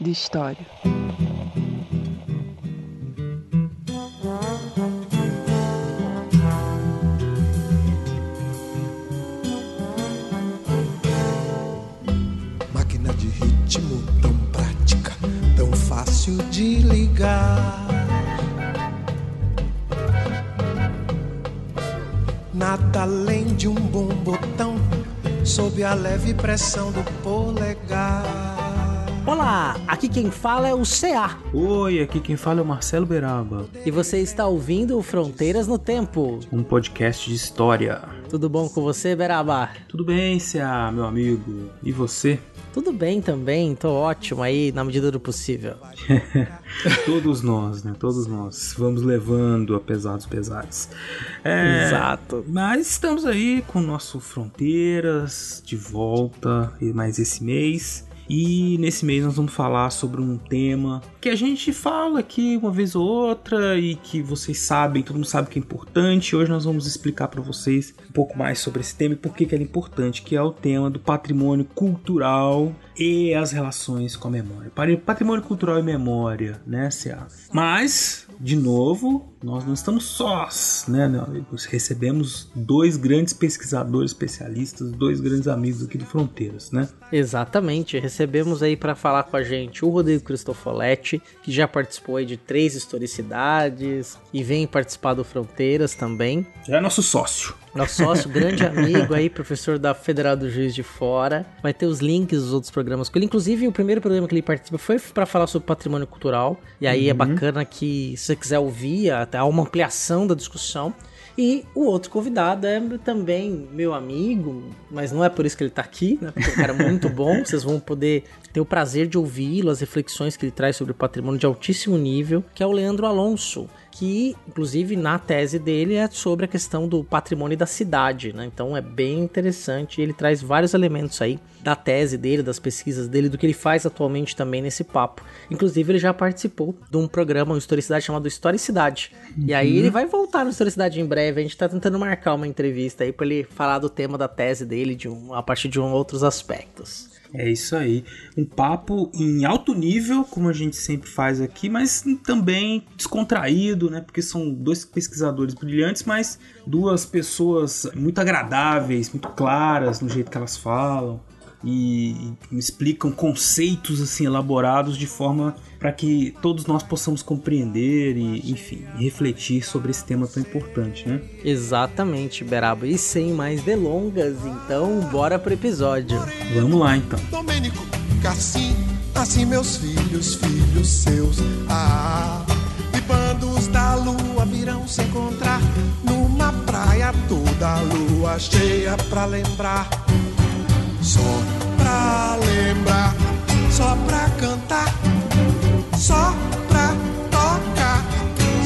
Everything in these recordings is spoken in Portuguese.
de história. Máquina de ritmo tão prática, tão fácil de ligar. Nada além de um bom botão, sob a leve pressão do polegar. Olá, aqui quem fala é o CA Oi, aqui quem fala é o Marcelo Beraba, e você está ouvindo o Fronteiras no Tempo. um podcast de história. Tudo bom com você, Beraba? Tudo bem, CA, meu amigo? E você? Tudo bem também, tô ótimo aí na medida do possível. Todos nós, né? Todos nós. Vamos levando apesar dos pesares. É, Exato. Mas estamos aí com o nosso Fronteiras de volta, e mais esse mês. E nesse mês nós vamos falar sobre um tema que a gente fala aqui uma vez ou outra e que vocês sabem, todo mundo sabe que é importante. Hoje nós vamos explicar para vocês um pouco mais sobre esse tema e por que, ele é importante, que é o tema do patrimônio cultural e as relações com a memória. Patrimônio cultural e memória, né, CA? Mas, de novo, nós não estamos sós, né, amigo? Recebemos dois grandes pesquisadores especialistas, dois grandes amigos aqui do Fronteiras, né? Exatamente, recebemos aí para falar com a gente o Rodrigo Cristofoletti, que já participou aí de três historicidades e vem participar do Fronteiras também. Já é nosso sócio. Nosso sócio, grande amigo aí, professor da Federal do Juiz de Fora. Vai ter os links dos outros programas com ele. Inclusive, o primeiro programa que ele participa foi para falar sobre patrimônio cultural. E aí é bacana que, se você quiser ouvir, até há uma ampliação da discussão. E o outro convidado é também meu amigo, mas não é por isso que ele tá aqui, né? Porque é um cara muito bom. Vocês vão poder ter o prazer de ouvi-lo, as reflexões que ele traz sobre o patrimônio de altíssimo nível, que é o Leandro Alonso que inclusive na tese dele é sobre a questão do patrimônio da cidade, né? Então é bem interessante, ele traz vários elementos aí da tese dele, das pesquisas dele, do que ele faz atualmente também nesse papo. Inclusive ele já participou de um programa, uma historicidade chamado Historicidade. E aí ele vai voltar no Historicidade em breve, a gente tá tentando marcar uma entrevista aí para ele falar do tema da tese dele de um, a partir de um, outros aspectos. É isso aí. Um papo em alto nível, como a gente sempre faz aqui, mas também descontraído, né? Porque são dois pesquisadores brilhantes, mas duas pessoas muito agradáveis, muito claras no jeito que elas falam e explicam conceitos assim elaborados de forma para que todos nós possamos compreender e, enfim, refletir sobre esse tema tão importante, né? Exatamente, Beraba. E sem mais delongas, então bora pro episódio. Vamos lá então. Domênico, Cassim, assim meus filhos, filhos seus. Ah, e bandos da lua virão se encontrar numa praia toda a lua cheia pra lembrar. Só pra lembrar, só pra cantar, só pra tocar,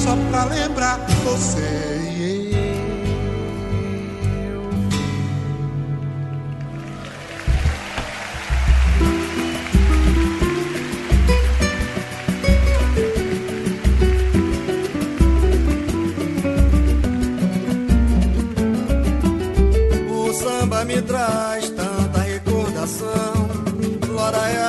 só pra lembrar você e eu. O samba me traz tanta recordação. Loraiaraiá,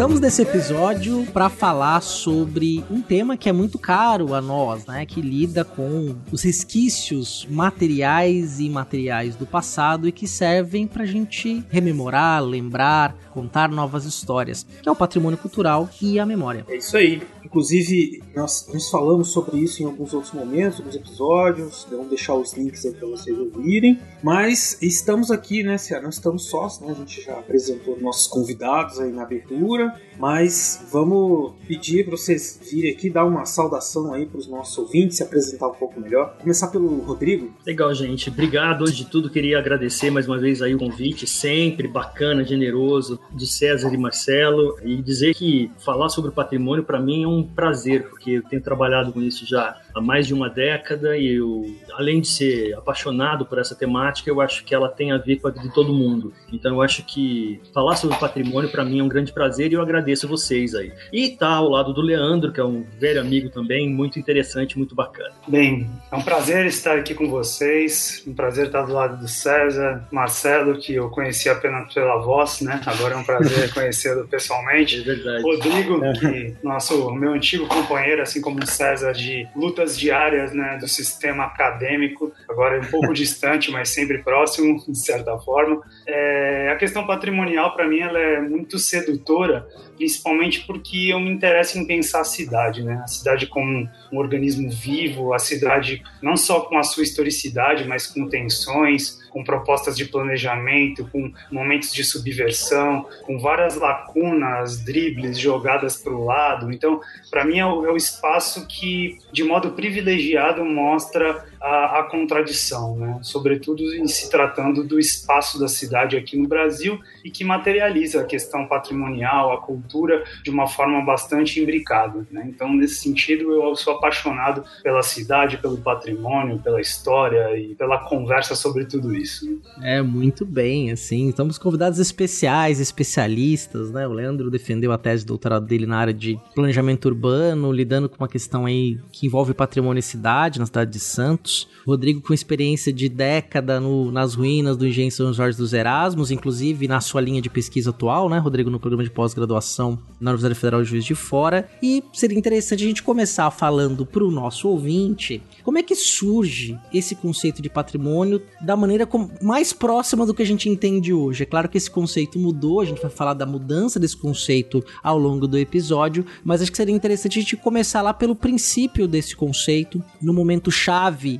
Estamos nesse episódio para falar sobre um tema que é muito caro a nós, né? Que lida com os resquícios materiais e imateriais do passado e que servem para a gente rememorar, lembrar, contar novas histórias, que é o patrimônio cultural e a memória. É isso aí. Inclusive, nós, nós falamos sobre isso em alguns outros momentos, alguns episódios. Vamos deixar os links aí para vocês ouvirem. Mas estamos aqui, né, Ciara? Nós estamos sós, né? A gente já apresentou nossos convidados aí na abertura. Mas vamos pedir para vocês virem aqui, dar uma saudação aí para os nossos ouvintes, se apresentar um pouco melhor. Começar pelo Rodrigo. Legal, gente. Obrigado. Hoje de tudo, queria agradecer mais uma vez aí o convite, sempre bacana, generoso, de César e Marcelo. E dizer que falar sobre o patrimônio para mim é um prazer, porque eu tenho trabalhado com isso já há mais de uma década e eu, além de ser apaixonado por essa temática, eu acho que ela tem a ver com a de todo mundo. Então eu acho que falar sobre patrimônio para mim é um grande prazer e eu agradeço vocês aí. E tá ao lado do Leandro, que é um velho amigo também, muito interessante, muito bacana. Bem, é um prazer estar aqui com vocês, um prazer estar do lado do César, Marcelo, que eu conheci apenas pela voz, né? Agora é um prazer conhecê-lo pessoalmente. É verdade. Rodrigo, que nosso meu antigo companheiro, assim como o César, de luta lutas diárias né, do sistema acadêmico, agora é um pouco distante, mas sempre próximo, de certa forma. É, a questão patrimonial, para mim, ela é muito sedutora, principalmente porque eu me interesso em pensar a cidade, né? A cidade como um organismo vivo, a cidade não só com a sua historicidade, mas com tensões, com propostas de planejamento, com momentos de subversão, com várias lacunas, dribles jogadas para o lado. Então, para mim, é o, é o, espaço que, de modo privilegiado, mostra a, a, contradição, né? sobretudo em se tratando do espaço da cidade aqui no Brasil e que materializa a questão patrimonial, a cultura, de uma forma bastante imbricada. Né? Então, nesse sentido, eu sou apaixonado pela cidade, pelo patrimônio, pela história e pela conversa sobre tudo isso. É, muito bem, assim, estamos convidados especiais, especialistas, né? O Leandro defendeu a tese de doutorado dele na área de planejamento urbano, lidando com uma questão aí que envolve patrimônio e cidade, na cidade de Santos. Rodrigo com experiência de década no, nas ruínas do Engenho São Jorge dos Erasmos, inclusive na sua linha de pesquisa atual, né, Rodrigo, no programa de pós-graduação na Universidade Federal de Juiz de Fora. E seria interessante a gente começar falando para o nosso ouvinte como é que surge esse conceito de patrimônio da maneira como, mais próxima do que a gente entende hoje. É claro que esse conceito mudou, a gente vai falar da mudança desse conceito ao longo do episódio, mas acho que seria interessante a gente começar lá pelo princípio desse conceito, no momento chave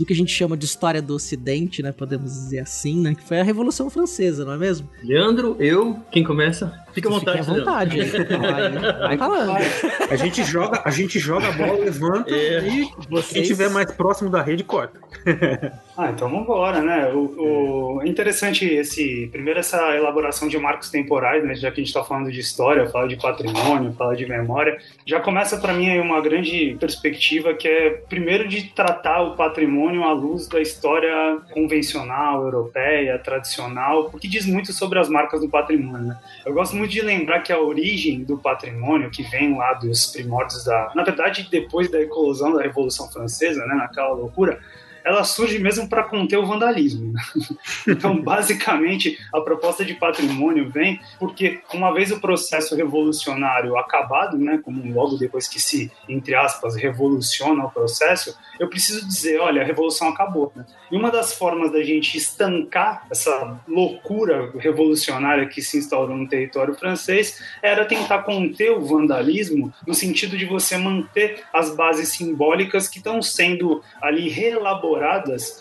do que a gente chama de história do Ocidente, né? Podemos dizer assim, né? Que foi a Revolução Francesa, não é mesmo? Leandro, eu, quem começa? Fica à vontade. Fique à vontade. vai, vai falando. A gente joga, a gente joga a bola, levanta é. e Vocês... quem estiver mais próximo da rede corta. ah, então vamos embora, né? O, o, é interessante esse, primeiro essa elaboração de marcos temporais, né? Já que a gente está falando de história, fala de patrimônio, fala de memória, já começa para mim aí uma grande perspectiva que é primeiro de tratar o patrimônio à luz da história convencional, europeia, tradicional, porque diz muito sobre as marcas do patrimônio. Né? Eu gosto muito de lembrar que a origem do patrimônio, que vem lá dos primórdios da. Na verdade, depois da eclosão da Revolução Francesa, né, naquela loucura, ela surge mesmo para conter o vandalismo. Né? Então, basicamente, a proposta de patrimônio vem porque, uma vez o processo revolucionário acabado, né, como logo depois que se, entre aspas, revoluciona o processo, eu preciso dizer, olha, a revolução acabou. Né? E uma das formas da gente estancar essa loucura revolucionária que se instaurou no território francês era tentar conter o vandalismo no sentido de você manter as bases simbólicas que estão sendo ali reelaboradas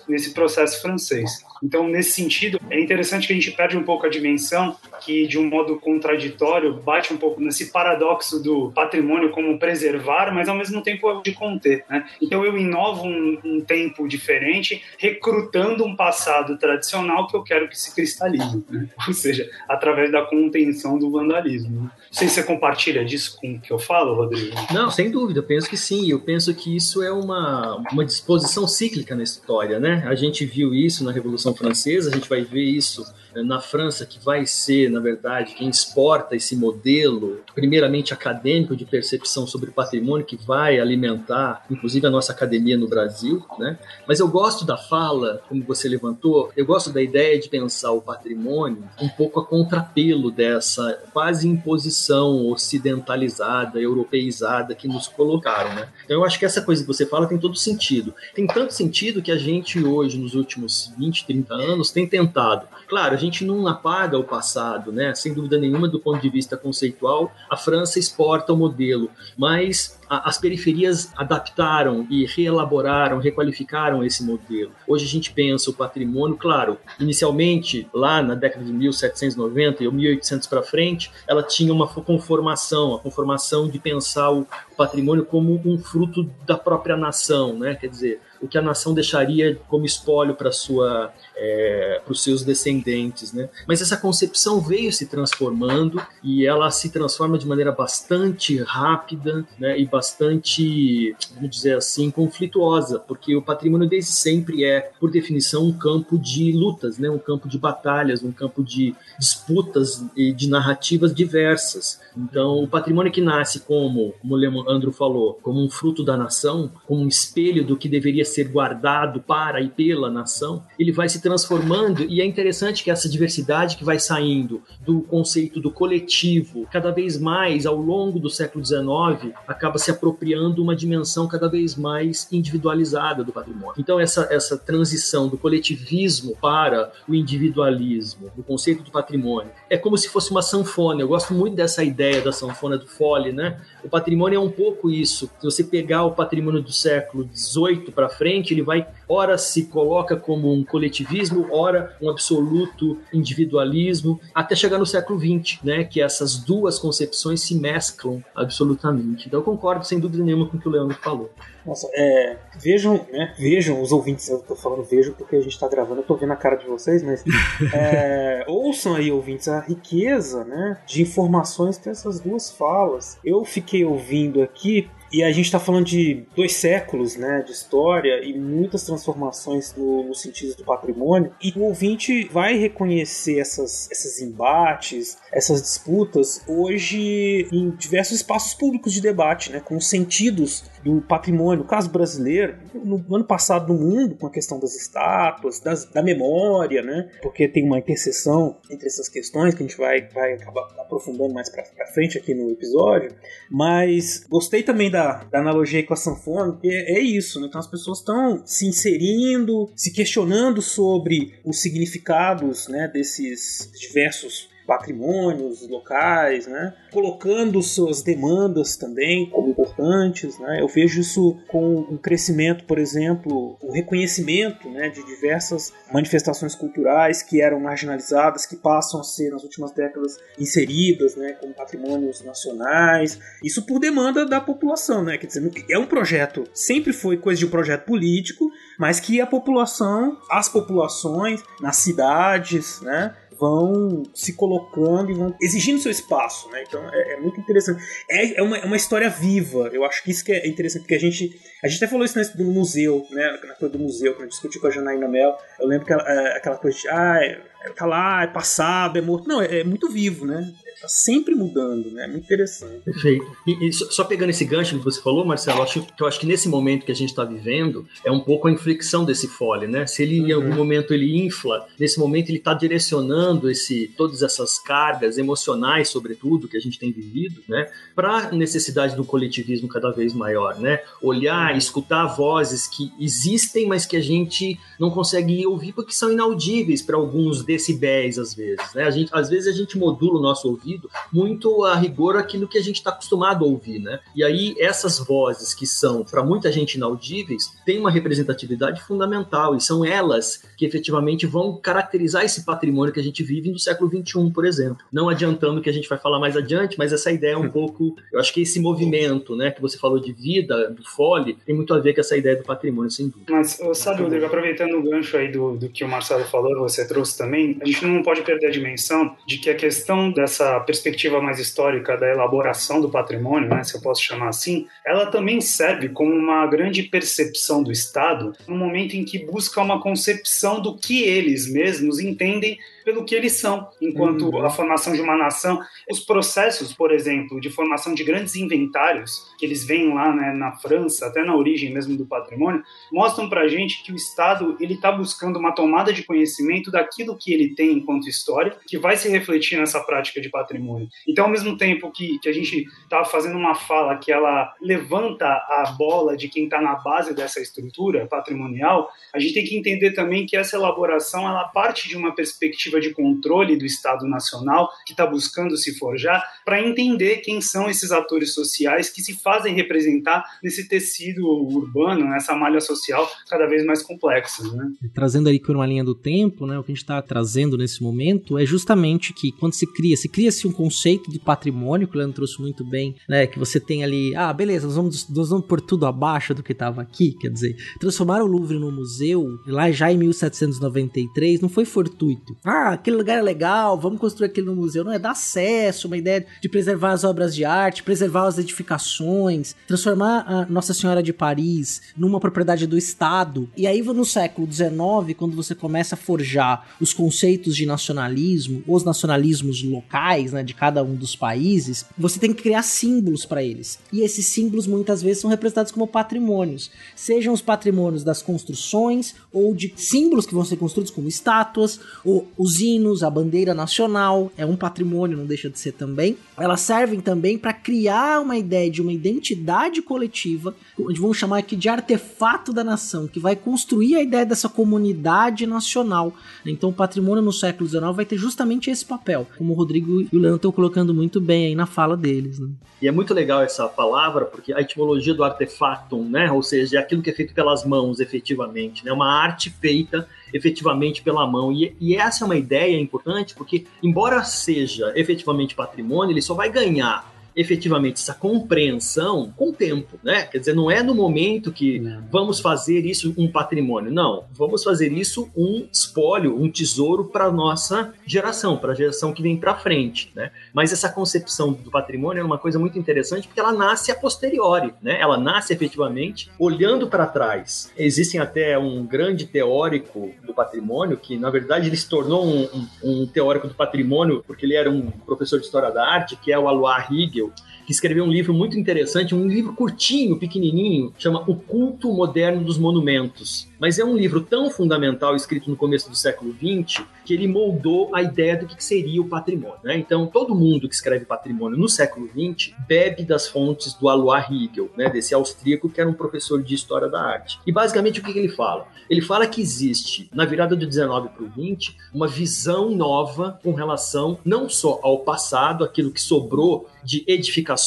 nesse processo francês. Então, nesse sentido, é interessante que a gente perde um pouco a dimensão que, de um modo contraditório, bate um pouco nesse paradoxo do patrimônio como preservar, mas ao mesmo tempo de conter. Né? Então, eu inovo um, um tempo diferente, recrutando um passado tradicional que eu quero que se cristalize, né? ou seja, através da contenção do vandalismo. Não sei se você compartilha disso com o que eu falo, Rodrigo. Não, sem dúvida, penso que sim. Eu penso que isso é uma, uma disposição cíclica na história. Né? A gente viu isso na Revolução Revolução Francesa, a gente vai ver isso eh, na França, que vai ser, na verdade, quem exporta esse modelo, primeiramente acadêmico de percepção sobre patrimônio, que vai alimentar, inclusive, a nossa academia no Brasil. Né? Mas eu gosto da fala, como você levantou, eu gosto da ideia de pensar o patrimônio um pouco a contrapelo dessa quase imposição ocidentalizada, europeizada que nos colocaram. Né? Então eu acho que essa coisa que você fala tem todo sentido. Tem tanto sentido que a gente hoje, nos últimos 20, 30 anos, tem tentado. Claro, a gente não apaga o passado, né? Sem dúvida nenhuma, do ponto de vista conceitual, a França exporta o modelo, mas as periferias adaptaram e reelaboraram, requalificaram esse modelo. Hoje a gente pensa o patrimônio, claro, inicialmente lá na década de 1790 e 1800 para frente, ela tinha uma conformação, a conformação de pensar o patrimônio como um fruto da própria nação, né? Quer dizer, o que a nação deixaria como espólio para sua é, para os seus descendentes, né? Mas essa concepção veio se transformando e ela se transforma de maneira bastante rápida, né? E bastante, vamos dizer assim, conflituosa, porque o patrimônio desde sempre é, por definição, um campo de lutas, né? Um campo de batalhas, um campo de disputas e de narrativas diversas. Então, o patrimônio que nasce como, como o Leandro falou, como um fruto da nação, como um espelho do que deveria ser guardado para e pela nação, ele vai se transformando e é interessante que essa diversidade que vai saindo do conceito do coletivo, cada vez mais ao longo do século XIX, acaba se apropriando uma dimensão cada vez mais individualizada do patrimônio. Então essa essa transição do coletivismo para o individualismo, do conceito do patrimônio, é como se fosse uma sanfona. Eu gosto muito dessa ideia da sanfona do Fole, né? O patrimônio é um pouco isso. Se você pegar o patrimônio do século XVIII para frente, ele vai, ora se coloca como um coletivismo, ora um absoluto individualismo, até chegar no século XX, né, que essas duas concepções se mesclam absolutamente. Então eu concordo sem dúvida nenhuma com o que o Leandro falou. Nossa, é, vejam, né, vejam os ouvintes, eu tô falando vejam porque a gente tá gravando, eu tô vendo a cara de vocês, mas é, ouçam aí, ouvintes, a riqueza, né, de informações que essas duas falas. Eu fiquei ouvindo aqui e a gente está falando de dois séculos né, de história e muitas transformações no, no, sentido do patrimônio. E o ouvinte vai reconhecer essas, esses embates, essas disputas hoje em diversos espaços públicos de debate, né, com os sentidos do patrimônio. O caso brasileiro, no ano passado no mundo, com a questão das estátuas, das, da memória, né, porque tem uma interseção entre essas questões que a gente vai, vai acabar aprofundando mais para frente aqui no episódio. Mas gostei também da da, da analogia com a sanfona, porque é isso, né? Então as pessoas estão se inserindo, se questionando sobre os significados né, desses diversos patrimônios locais, né? colocando suas demandas também como importantes. Né? Eu vejo isso com um crescimento, por exemplo, o reconhecimento né, de diversas manifestações culturais que eram marginalizadas, que passam a ser nas últimas décadas inseridas né, como patrimônios nacionais. Isso por demanda da população, né? Quer dizer, é um projeto, sempre foi coisa de um projeto político, mas que a população, as populações nas cidades, né, vão se colocando e vão exigindo seu espaço, né? Então é, é muito interessante. É, é, uma, é uma história viva. Eu acho que isso que é interessante, porque a gente. A gente até falou isso no museu, né? Na coisa do museu, quando a gente discutiu com a Janaína Mel. Eu lembro que é, aquela coisa de. Ah, é, tá lá, é passado, é morto. Não, é, é muito vivo, né? Tá sempre mudando, né? É muito interessante. Perfeito. E, e, só pegando esse gancho que você falou, Marcelo, acho, que eu acho que nesse momento que a gente está vivendo é um pouco a inflexão desse fole, né? Se ele uhum. em algum momento ele infla, nesse momento ele está direcionando esse, todas essas cargas emocionais, sobretudo, que a gente tem vivido, né? Para a necessidade do coletivismo cada vez maior, né? Olhar, escutar vozes que existem, mas que a gente não consegue ouvir porque são inaudíveis para alguns decibéis às vezes, né? A gente, às vezes a gente modula o nosso ouvido ouvido muito a rigor aquilo que a gente está acostumado a ouvir, né? E aí essas vozes que são para muita gente inaudíveis têm uma representatividade fundamental e são elas que efetivamente vão caracterizar esse patrimônio que a gente vive no século XXI, por exemplo. Não adiantando que a gente vai falar mais adiante, mas essa ideia é um pouco, eu acho que esse movimento, né, que você falou de vida, do fole, tem muito a ver com essa ideia do patrimônio, sem dúvida. Mas, sabe, Rodrigo, aproveitando o gancho aí do, do que o Marcelo falou, você trouxe também, a gente não pode perder a dimensão de que a questão dessa perspectiva mais histórica da elaboração do patrimônio, né, se eu posso chamar assim, ela também serve como uma grande percepção do Estado no momento em que busca uma concepção do que eles mesmos entendem pelo que eles são, enquanto uhum. a formação de uma nação. Os processos, por exemplo, de formação de grandes inventários, que eles vêm lá né, na França, até na origem mesmo do patrimônio, mostram para a gente que o Estado ele está buscando uma tomada de conhecimento daquilo que ele tem enquanto história, que vai se refletir nessa prática de patrimônio. Então, ao mesmo tempo que, que a gente está fazendo uma fala que ela levanta a bola de quem está na base dessa estrutura patrimonial, a gente tem que entender também que essa elaboração ela parte de uma perspectiva de controle do Estado Nacional que está buscando se forjar para entender quem são esses atores sociais que se fazem representar nesse tecido urbano, nessa malha social cada vez mais complexa. Né? Trazendo ali por uma linha do tempo, né, o que a gente está trazendo nesse momento é justamente que quando se cria, se cria-se um conceito de patrimônio, que o Leandro trouxe muito bem, né, que você tem ali, ah, beleza, nós vamos, nós vamos pôr tudo abaixo do que estava aqui, quer dizer, transformar o Louvre no museu, lá já em 1793, não foi fortuito. Ah, aquele lugar é legal, vamos construir aquele no museu. Não, é dar acesso, uma ideia de preservar as obras de arte, preservar as edificações, transformar a Nossa Senhora de Paris numa propriedade do Estado. E aí, no século XIX, quando você começa a forjar os conceitos de nacionalismo, os nacionalismos locais, né, de cada um dos países, você tem que criar símbolos para eles. E esses símbolos muitas vezes são representados como patrimônios, sejam os patrimônios das construções ou de símbolos que vão ser construídos como estátuas, ou os hinos, a bandeira nacional, é um patrimônio, não deixa de ser também. Elas servem também para criar uma ideia de uma identidade coletiva, onde vamos chamar aqui de artefato da nação, que vai construir a ideia dessa comunidade nacional. Então o patrimônio no século XIX vai ter justamente esse papel, como o Rodrigo e o Leandro estão colocando muito bem aí na fala deles. Né? E é muito legal essa palavra, porque a etimologia do artefatum, né, ou seja, é aquilo que é feito pelas mãos efetivamente, né, uma arte feita efetivamente pela mão. E, e, essa é uma ideia importante, porque, embora seja efetivamente patrimônio, ele só vai ganhar efetivamente essa compreensão com o tempo, né? Quer dizer, não é no momento que não. vamos fazer isso um patrimônio, não. Vamos fazer isso um espólio, um tesouro para nossa geração, para a geração que vem para frente, né? Mas essa concepção do patrimônio é uma coisa muito interessante porque ela nasce a posteriori, né? Ela nasce efetivamente olhando para trás. Existem até um grande teórico do patrimônio que, na verdade, ele se tornou um, um, um teórico do patrimônio porque ele era um professor de história da arte, que é o Alois Hegel, que escreveu um livro muito interessante, um livro curtinho, pequenininho, chama O Culto Moderno dos Monumentos. Mas é um livro tão fundamental, escrito no começo do século XX, que ele moldou a ideia do que seria o patrimônio. Né? Então, todo mundo que escreve patrimônio no século XX bebe das fontes do Alois Riegel, né? desse austríaco que era um professor de história da arte. E basicamente o que, ele fala? Ele fala que existe, na virada do 19 para o 20, uma visão nova com relação não só ao passado, aquilo que sobrou de edificações,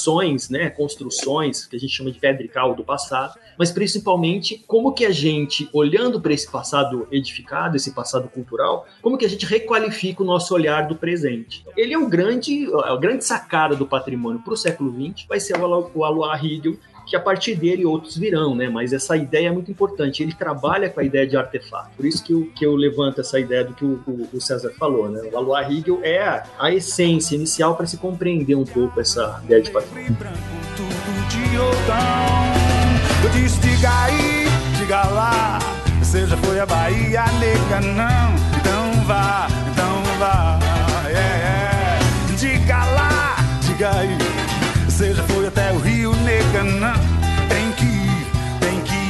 né, construções, que a gente chama de pedra e cal do passado, mas principalmente como que a gente, olhando para esse passado edificado, esse passado cultural, como que a gente requalifica o nosso olhar do presente. Ele é o grande, a grande sacada do patrimônio para o século XX, vai ser o Alois Hegel, que a partir dele outros virão, né? Mas essa ideia é muito importante. Ele trabalha com a ideia de artefato. Por isso que eu, que eu levanto essa ideia do que o, o, o César falou, né? O Alois Hegel é a, a essência inicial para se compreender um pouco essa ideia de patrimônio. Foi a Bahia, nega, não, então vá, então vá, é, é. Diga lá, diga aí,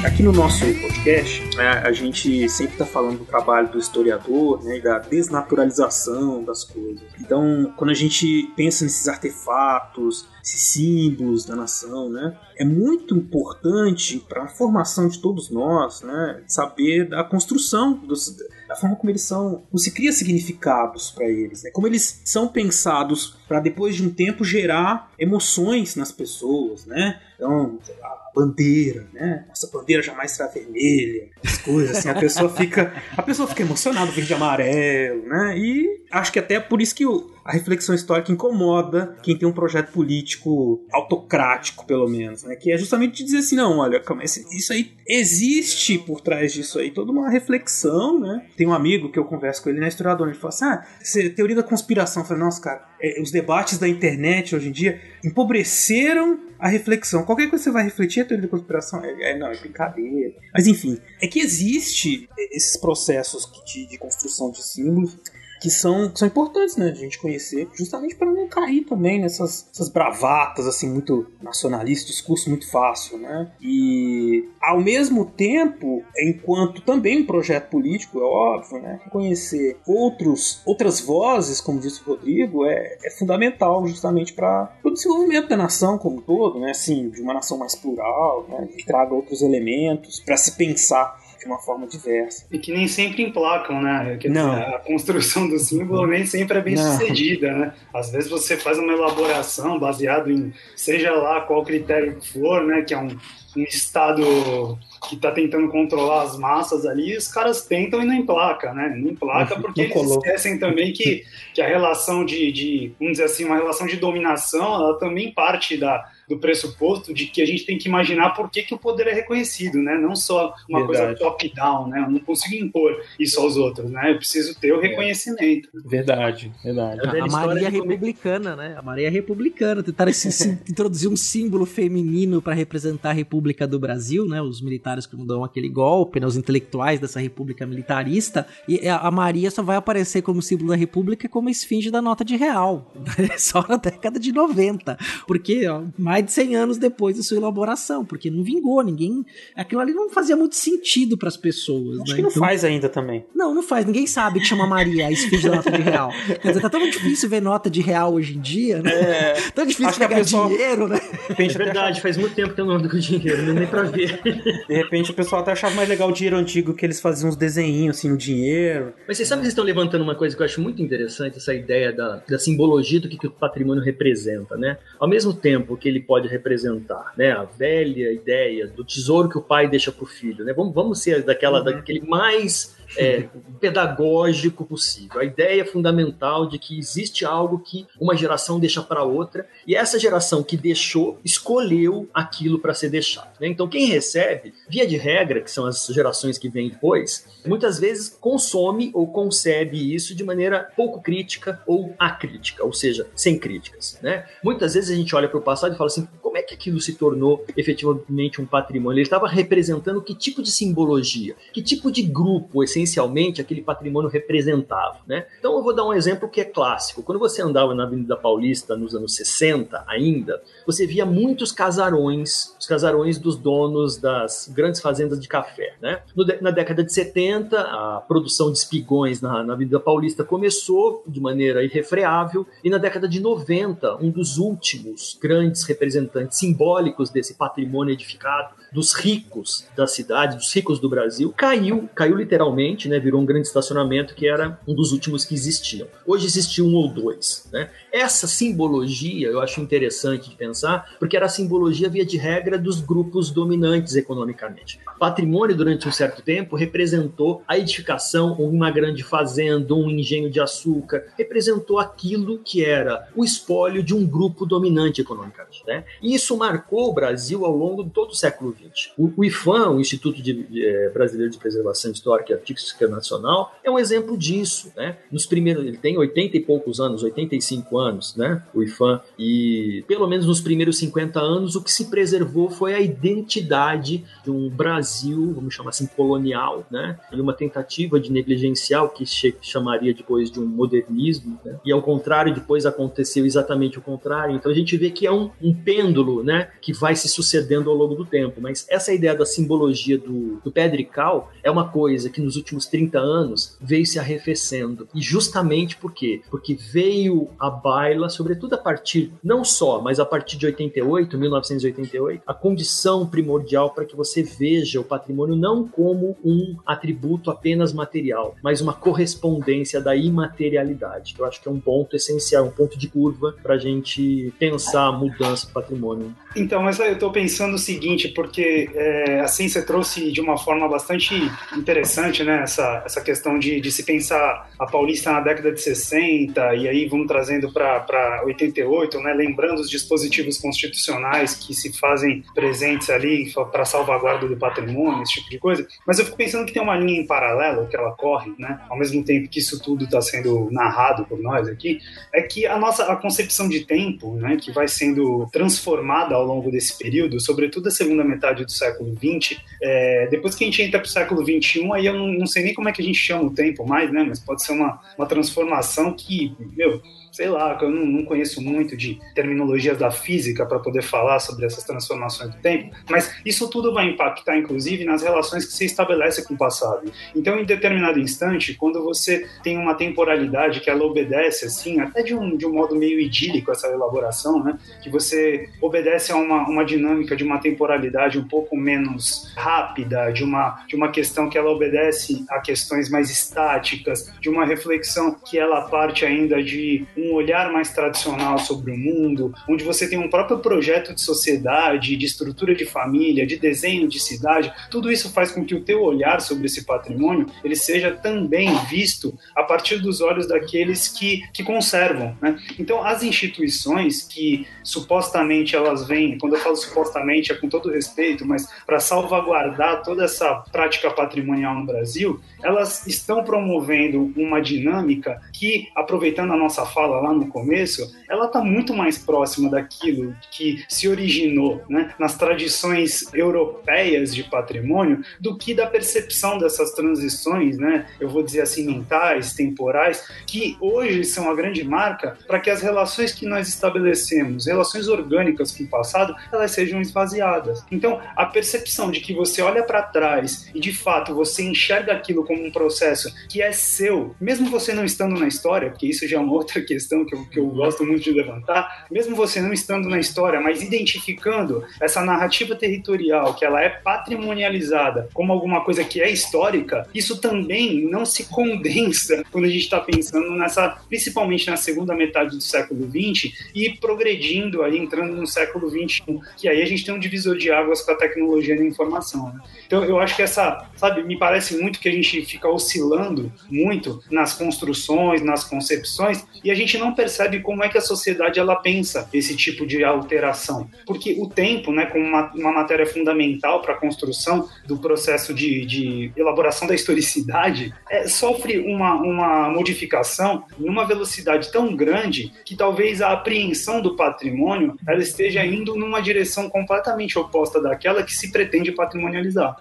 Aqui no nosso podcast, é, a gente sempre está falando do trabalho do historiador, né, da desnaturalização das coisas. Então, quando a gente pensa nesses artefatos, esses símbolos da nação, né? É muito importante para a formação de todos nós, né? Saber da construção dos, da forma como eles são, como se cria significados para eles, né? Como eles são pensados para depois de um tempo gerar emoções nas pessoas, né? Então, a bandeira, né? Nossa bandeira jamais será vermelha, as coisas assim, a pessoa fica, a pessoa fica emocionada verde e amarelo, né? E acho que até é por isso que o, a reflexão histórica incomoda quem tem um projeto político autocrático, pelo menos, né? Que é justamente dizer assim, não, olha, isso aí existe por trás disso aí toda uma reflexão, né? Tem um amigo que eu converso com ele, né, historiador, ele fala assim, ah, teoria da conspiração. Eu falei, nossa, cara, é, os debates da internet hoje em dia empobreceram a reflexão. Qualquer coisa que você vai refletir a teoria da conspiração é, é não, é brincadeira. Mas enfim, é que existe esses processos de, de construção de símbolos que são, que são importantes, né, de a gente conhecer, justamente para não cair também nessas essas bravatas, assim, muito nacionalistas, discurso muito fácil, né? E, ao mesmo tempo, enquanto também um projeto político, é óbvio, né, reconhecer outros, outras vozes, como disse o Rodrigo, é, é fundamental justamente para o desenvolvimento da nação como um todo, né, assim, de uma nação mais plural, né, que traga outros elementos para se pensar de uma forma diversa. E que nem sempre emplacam, né? Quer não. Dizer, a construção do símbolo nem sempre é bem não. sucedida, né? Às vezes você faz uma elaboração baseado em seja lá qual critério que for, né? Que é um, um estado que está tentando controlar as massas ali, os caras tentam e não emplaca, né? Não emplaca porque não eles esquecem também que, que a relação de, de, vamos dizer assim, uma relação de dominação, ela também parte da, do pressuposto de que a gente tem que imaginar por que, que o poder é reconhecido, né? Não só uma Verdade. coisa top-down, né? Eu não consigo impor isso aos outros, né? Eu preciso ter o é. reconhecimento. Verdade, verdade. A, a Maria Republicana, né? A Maria Republicana. Tentaram introduzir um símbolo feminino para representar a República do Brasil, né? Os militares que dão aquele golpe, né? Os intelectuais dessa República militarista. E a Maria só vai aparecer como símbolo da República como esfinge da nota de real. só na década de 90. Porque ó, mais de 100 anos depois da sua elaboração, porque não vingou, ninguém. Aquilo ali não fazia muito sentido para as pessoas. Acho né? que não então... faz ainda também. Não, não faz. Ninguém sabe que chama Maria a esfinge da nota de real. Quer dizer, tá tão difícil ver nota de real hoje em dia, né? É... Tão difícil Acho pegar pessoa... dinheiro, né? É verdade, faz muito tempo que eu não ando com dinheiro, não nem pra ver. De repente o pessoal até achava mais legal o dinheiro antigo que eles faziam uns desenhinhos assim no dinheiro. Mas vocês sabem que vocês estão levantando uma coisa que eu acho muito interessante, essa ideia da, da simbologia do que, que o patrimônio representa, né? Ao mesmo tempo que ele pode representar, né? A velha ideia do tesouro que o pai deixa para o filho, né? Vamos, vamos ser daquela, uhum. daquele mais é, pedagógico possível. A ideia fundamental de que existe algo que uma geração deixa para outra e essa geração que deixou escolheu aquilo para ser deixado. Né? Então, quem recebe, via de regra, que são as gerações que vêm depois, muitas vezes consome ou concebe isso de maneira pouco crítica ou acrítica, ou seja, sem críticas. Né? Muitas vezes a gente olha para o passado e fala assim: como é que aquilo se tornou efetivamente um patrimônio? Ele estava representando que tipo de simbologia, que tipo de grupo, essencialmente aquele patrimônio representava. Né? Então eu vou dar um exemplo que é clássico. Quando você andava na Avenida Paulista nos anos 60 ainda, você via muitos casarões, os casarões dos donos das grandes fazendas de café. Né? na década de 70, a produção de espigões na, na Avenida Paulista começou de maneira irrefreável, e na década de 90, um dos últimos grandes representantes simbólicos desse patrimônio edificado dos ricos da cidade, dos ricos do Brasil, caiu, caiu literalmente, né, virou um grande estacionamento que era um dos últimos que existiam. Hoje existe um ou dois. Né? Essa simbologia eu acho interessante de pensar, porque era a simbologia, via de regra, dos grupos dominantes economicamente. Patrimônio, durante um certo tempo, representou a edificação, uma grande fazenda, um engenho de açúcar, representou aquilo que era o espólio de um grupo dominante economicamente. Né? E isso marcou o Brasil ao longo de todo o século XX. O, o IFAM, o Instituto de, é, Brasileiro de Preservação Histórica e Artística Nacional, é um exemplo disso. Né? Nos primeiros, ele tem 80 e poucos anos, 85 anos, né? o IFAM, e pelo menos nos primeiros 50 anos o que se preservou foi a identidade de um Brasil, vamos chamar assim, colonial, né? e uma tentativa de negligenciar o que chamaria depois de um modernismo, né? e ao contrário, depois aconteceu exatamente o contrário. Então a gente vê que é um, um pêndulo né? que vai se sucedendo ao longo do tempo, mas essa ideia da simbologia do, do pedrical é uma coisa que nos últimos 30 anos veio se arrefecendo. E justamente por quê? Porque veio a baila, sobretudo a partir, não só, mas a partir de 88, 1988, a condição primordial para que você veja o patrimônio não como um atributo apenas material, mas uma correspondência da imaterialidade, que eu acho que é um ponto essencial, um ponto de curva para a gente pensar a mudança do patrimônio. Então, mas eu estou pensando o seguinte, porque porque é, assim você trouxe de uma forma bastante interessante né, essa, essa questão de, de se pensar a Paulista na década de 60 e aí vamos trazendo para 88, né, lembrando os dispositivos constitucionais que se fazem presentes ali para salvaguarda do patrimônio, esse tipo de coisa. Mas eu fico pensando que tem uma linha em paralelo que ela corre, né, ao mesmo tempo que isso tudo está sendo narrado por nós aqui, é que a nossa a concepção de tempo, né, que vai sendo transformada ao longo desse período, sobretudo a segunda metade do século XX, é, depois que a gente entra para o século XXI, aí eu não, não, sei nem como é que a gente chama o tempo mais, né? Mas pode ser uma, uma transformação que, meu, sei lá, eu não, não conheço muito de terminologias da física para poder falar sobre essas transformações do tempo, mas isso tudo vai impactar, inclusive, nas relações que se estabelece com o passado. Então, em determinado instante, quando você tem uma temporalidade que ela obedece, assim, até de um, de um modo meio idílico essa elaboração, né, que você obedece a uma, uma dinâmica de uma temporalidade um pouco menos rápida, de uma, de uma questão que ela obedece a questões mais estáticas, de uma reflexão que ela parte ainda de um olhar mais tradicional sobre o mundo, onde você tem um próprio projeto de sociedade, de estrutura de família, de desenho de cidade, tudo isso faz com que o teu olhar sobre esse patrimônio ele seja também visto a partir dos olhos daqueles que, que conservam. Né? Então, as instituições que supostamente elas vêm, quando eu falo supostamente é com todo respeito, mas para salvaguardar toda essa prática patrimonial no Brasil, elas estão promovendo uma dinâmica que, aproveitando a nossa fala lá no começo, ela está muito mais próxima daquilo que se originou né, nas tradições europeias de patrimônio do que da percepção dessas transições, né, eu vou dizer assim, mentais, temporais, que hoje são a grande marca para que as relações que nós estabelecemos, relações orgânicas com o passado, elas sejam esvaziadas. Então, a percepção de que você olha para trás e de fato você enxerga aquilo como um processo que é seu, mesmo você não estando na história, porque isso já é uma outra questão questão que eu, que eu gosto muito de levantar, mesmo você não estando na história, mas identificando essa narrativa territorial, que ela é patrimonializada como alguma coisa que é histórica, isso também não se condensa quando a gente está pensando nessa, principalmente na segunda metade do século XX e progredindo aí, entrando no século XXI, que aí a gente tem um divisor de águas com a tecnologia da informação. Né? Então eu acho que essa, sabe, me parece muito que a gente fica oscilando muito nas construções, nas concepções, e a gente não percebe como é que a sociedade ela pensa esse tipo de alteração. Porque o tempo, né, como uma, uma matéria fundamental para a construção do processo de, de elaboração da historicidade, é, sofre uma, uma modificação numa velocidade tão grande que talvez a apreensão do patrimônio ela esteja indo numa direção completamente oposta daquela que se pretende patrimonializar.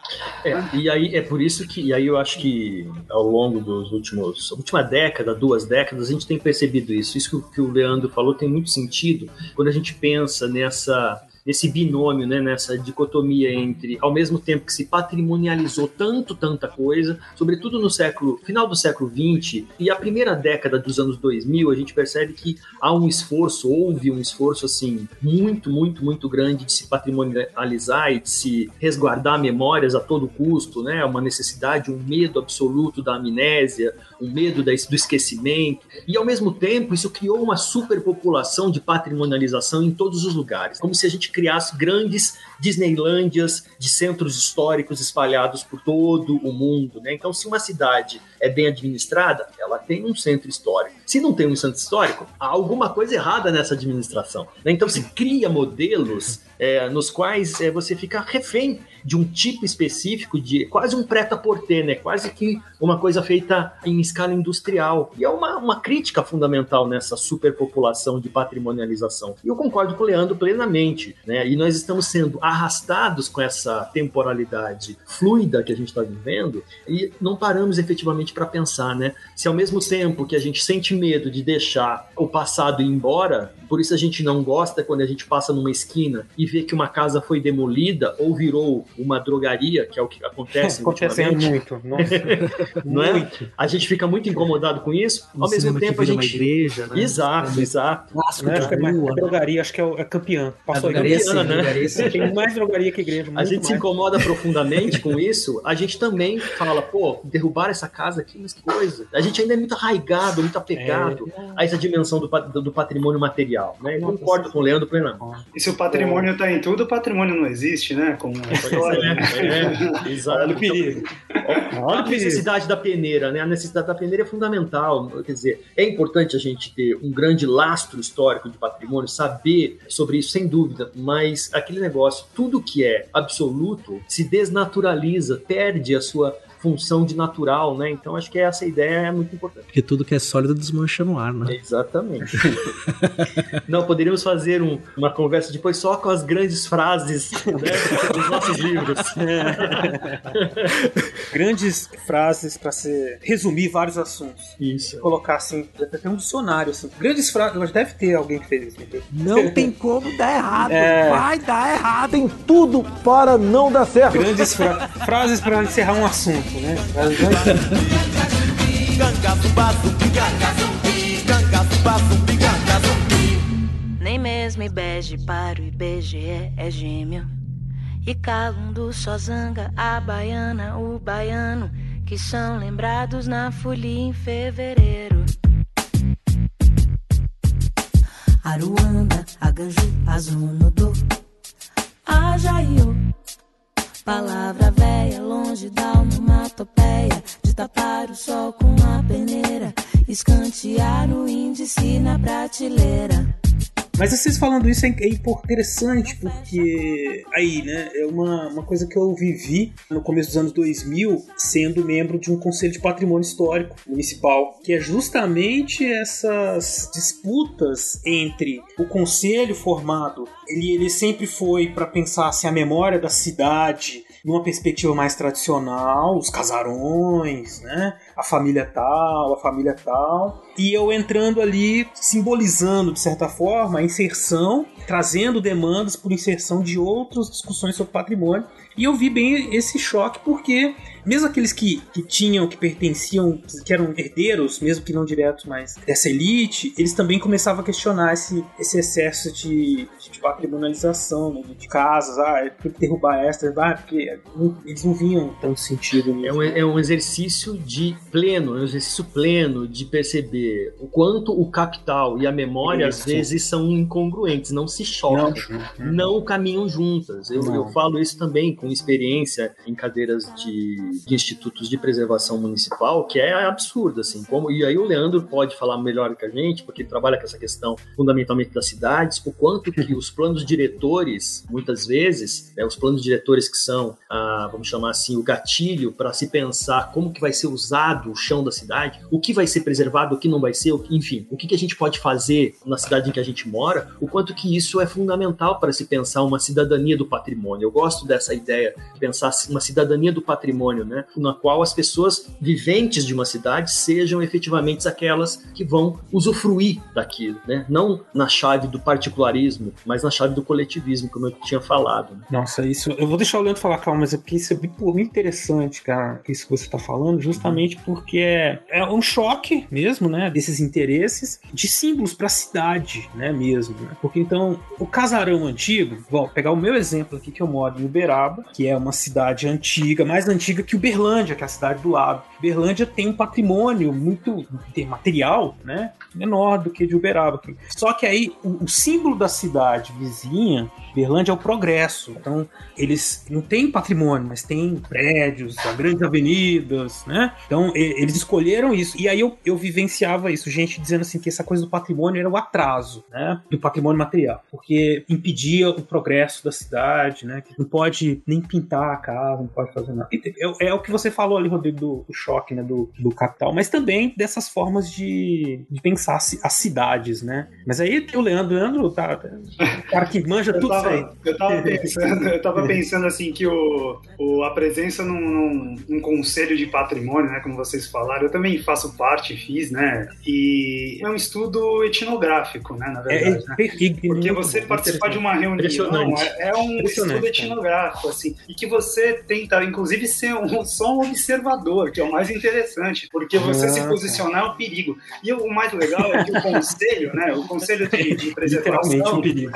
É, e aí é por isso que, e aí eu acho que ao longo dos últimos, última década, duas décadas, a gente tem percebido isso isso. Isso que o Leandro falou tem muito sentido quando a gente pensa nessa nesse binômio, né, nessa dicotomia entre, ao mesmo tempo que se patrimonializou tanto, tanta coisa, sobretudo no século, final do século XX e a primeira década dos anos 2000, a gente percebe que há um esforço, houve um esforço, assim, muito, muito, muito grande de se patrimonializar e de se resguardar memórias a todo custo, né, uma necessidade, um medo absoluto da amnésia, um medo do esquecimento, e ao mesmo tempo isso criou uma superpopulação de patrimonialização em todos os lugares, como se a gente criasse grandes Disneylândias de centros históricos espalhados por todo o mundo. Né? Então, se uma cidade é bem administrada, ela tem um centro histórico. Se não tem um centro histórico, há alguma coisa errada nessa administração. Né? Então, se cria modelos é, nos quais é, você fica refém de um tipo específico de quase um preta-porter, né? Quase que uma coisa feita em escala industrial. E é uma, uma crítica fundamental nessa superpopulação de patrimonialização. E eu concordo com o Leandro plenamente, né? E nós estamos sendo arrastados com essa temporalidade fluida que a gente está vivendo e não paramos efetivamente para pensar, né? Se ao mesmo tempo que a gente sente medo de deixar o passado ir embora, por isso a gente não gosta quando a gente passa numa esquina e vê que uma casa foi demolida ou virou uma drogaria, que é o que acontece Acontece muito, nossa. não é? muito. A gente fica muito incomodado com isso. Ao mesmo tempo a gente... Uma igreja, né? Exato, é. exato. Clássico né? de rua, drogaria, acho que é, é campeã. Passou a drogaria, campeã, né? Drogaria, Tem mais drogaria que igreja. A gente mais. se incomoda profundamente com isso. A gente também fala, pô, derrubar essa casa aqui, mas que coisa. A gente ainda é muito arraigado, muito apegado é. a essa dimensão do, do patrimônio material. Né? Eu concordo com o Leandro plenamente. E se o patrimônio está em tudo, o patrimônio não existe, né? Como é, é, exato. Olha o perigo. Olha a necessidade da peneira, né? A necessidade da peneira é fundamental. Quer dizer, é importante a gente ter um grande lastro histórico de patrimônio, saber sobre isso, sem dúvida, mas aquele negócio, tudo que é absoluto se desnaturaliza, perde a sua função de natural, né? Então acho que essa ideia é muito importante. Porque tudo que é sólido desmancha no ar, né? Exatamente. Não, poderíamos fazer um, uma conversa depois só com as grandes frases né, dos nossos livros. grandes frases para se resumir vários assuntos. Isso. Colocar assim, deve ter um dicionário assim. Grandes frases, mas deve ter alguém que fez isso. Entendeu? Não tem como dar errado. É. Vai dar errado. Tem tudo para não dar certo. Grandes fra frases para encerrar um assunto, né? Nem mesmo IBEGE para o IBGE é gêmeo. E Calundu só zanga a baiana, o baiano, que são lembrados na folia em fevereiro. Aruanda, Aganju, Azunodô, Ajaiô. Palavra véia, longe da onomatopeia, de tapar o sol com a peneira, escantear o índice na prateleira. Mas vocês falando isso é interessante porque aí, né, é uma, uma coisa que eu vivi no começo dos anos 2000 sendo membro de um conselho de patrimônio histórico municipal, que é justamente essas disputas entre o conselho formado, ele, ele sempre foi para pensar se a memória da cidade numa perspectiva mais tradicional, os casarões, né? A família tal, a família tal. E eu entrando ali, simbolizando, de certa forma, a inserção, trazendo demandas por inserção de outras discussões sobre patrimônio. E eu vi bem esse choque porque mesmo aqueles que, que tinham, que pertenciam, que eram herdeiros, mesmo que não diretos, mas dessa elite, eles também começavam a questionar esse, esse excesso de, de patrimonialização né, de casas. Ah, tem que derrubar esta, ah, porque não, eles não vinham tanto sentido nisso. É um, é um exercício de pleno, é um exercício pleno de perceber o quanto o capital e a memória Isso. às vezes são incongruentes, não se chocam, não, não caminham juntas. Eu, eu falo isso também com experiência em cadeiras de de institutos de preservação municipal, que é absurdo, assim. Como, e aí o Leandro pode falar melhor que a gente, porque ele trabalha com essa questão fundamentalmente das cidades, o quanto que os planos diretores, muitas vezes, né, os planos diretores que são, ah, vamos chamar assim, o gatilho para se pensar como que vai ser usado o chão da cidade, o que vai ser preservado, o que não vai ser, enfim, o que, que a gente pode fazer na cidade em que a gente mora, o quanto que isso é fundamental para se pensar uma cidadania do patrimônio. Eu gosto dessa ideia de pensar uma cidadania do patrimônio, né? Na qual as pessoas viventes de uma cidade sejam efetivamente aquelas que vão usufruir daquilo, né? Não na chave do particularismo, mas na chave do coletivismo, como eu tinha falado. Né? Nossa, isso. Eu vou deixar o Leandro falar, calma, mas é porque isso é muito interessante, cara, isso que você está falando, justamente porque é, é um choque mesmo, né? Desses interesses de símbolos para a cidade, né? Mesmo, né? Porque então, o casarão antigo, vou pegar o meu exemplo aqui que eu moro em Uberaba, que é uma cidade antiga, mais antiga que Uberlândia, que é a cidade do lado. Uberlândia tem um patrimônio muito material, né? Menor do que de Uberaba. Só que aí o, o símbolo da cidade vizinha Berlândia é o progresso. Então, eles não têm patrimônio, mas têm prédios, grandes avenidas, né? Então, eles escolheram isso. E aí eu, eu vivenciava isso, gente dizendo assim que essa coisa do patrimônio era o atraso, né? Do patrimônio material, porque impedia o progresso da cidade, né? Que não pode nem pintar a casa, não pode fazer nada. É, é o que você falou ali, Rodrigo, do, do choque, né? Do, do capital, mas também dessas formas de, de pensar as cidades, né? Mas aí tem o Leandro, Leandro tá, o cara que manja tudo tava, eu tava pensando, eu tava pensando assim que o, o a presença num, num, num, conselho de patrimônio, né, como vocês falaram, eu também faço parte, fiz, né, e é um estudo etnográfico, né, na verdade, é, é, né? porque você participar de uma reunião é, é um estudo etnográfico, assim, e que você tenta, inclusive, ser um, só um observador, que é o mais interessante, porque você ah, se posicionar é um perigo. E o mais legal é que o conselho, né, o conselho de, de preservação, um perigo.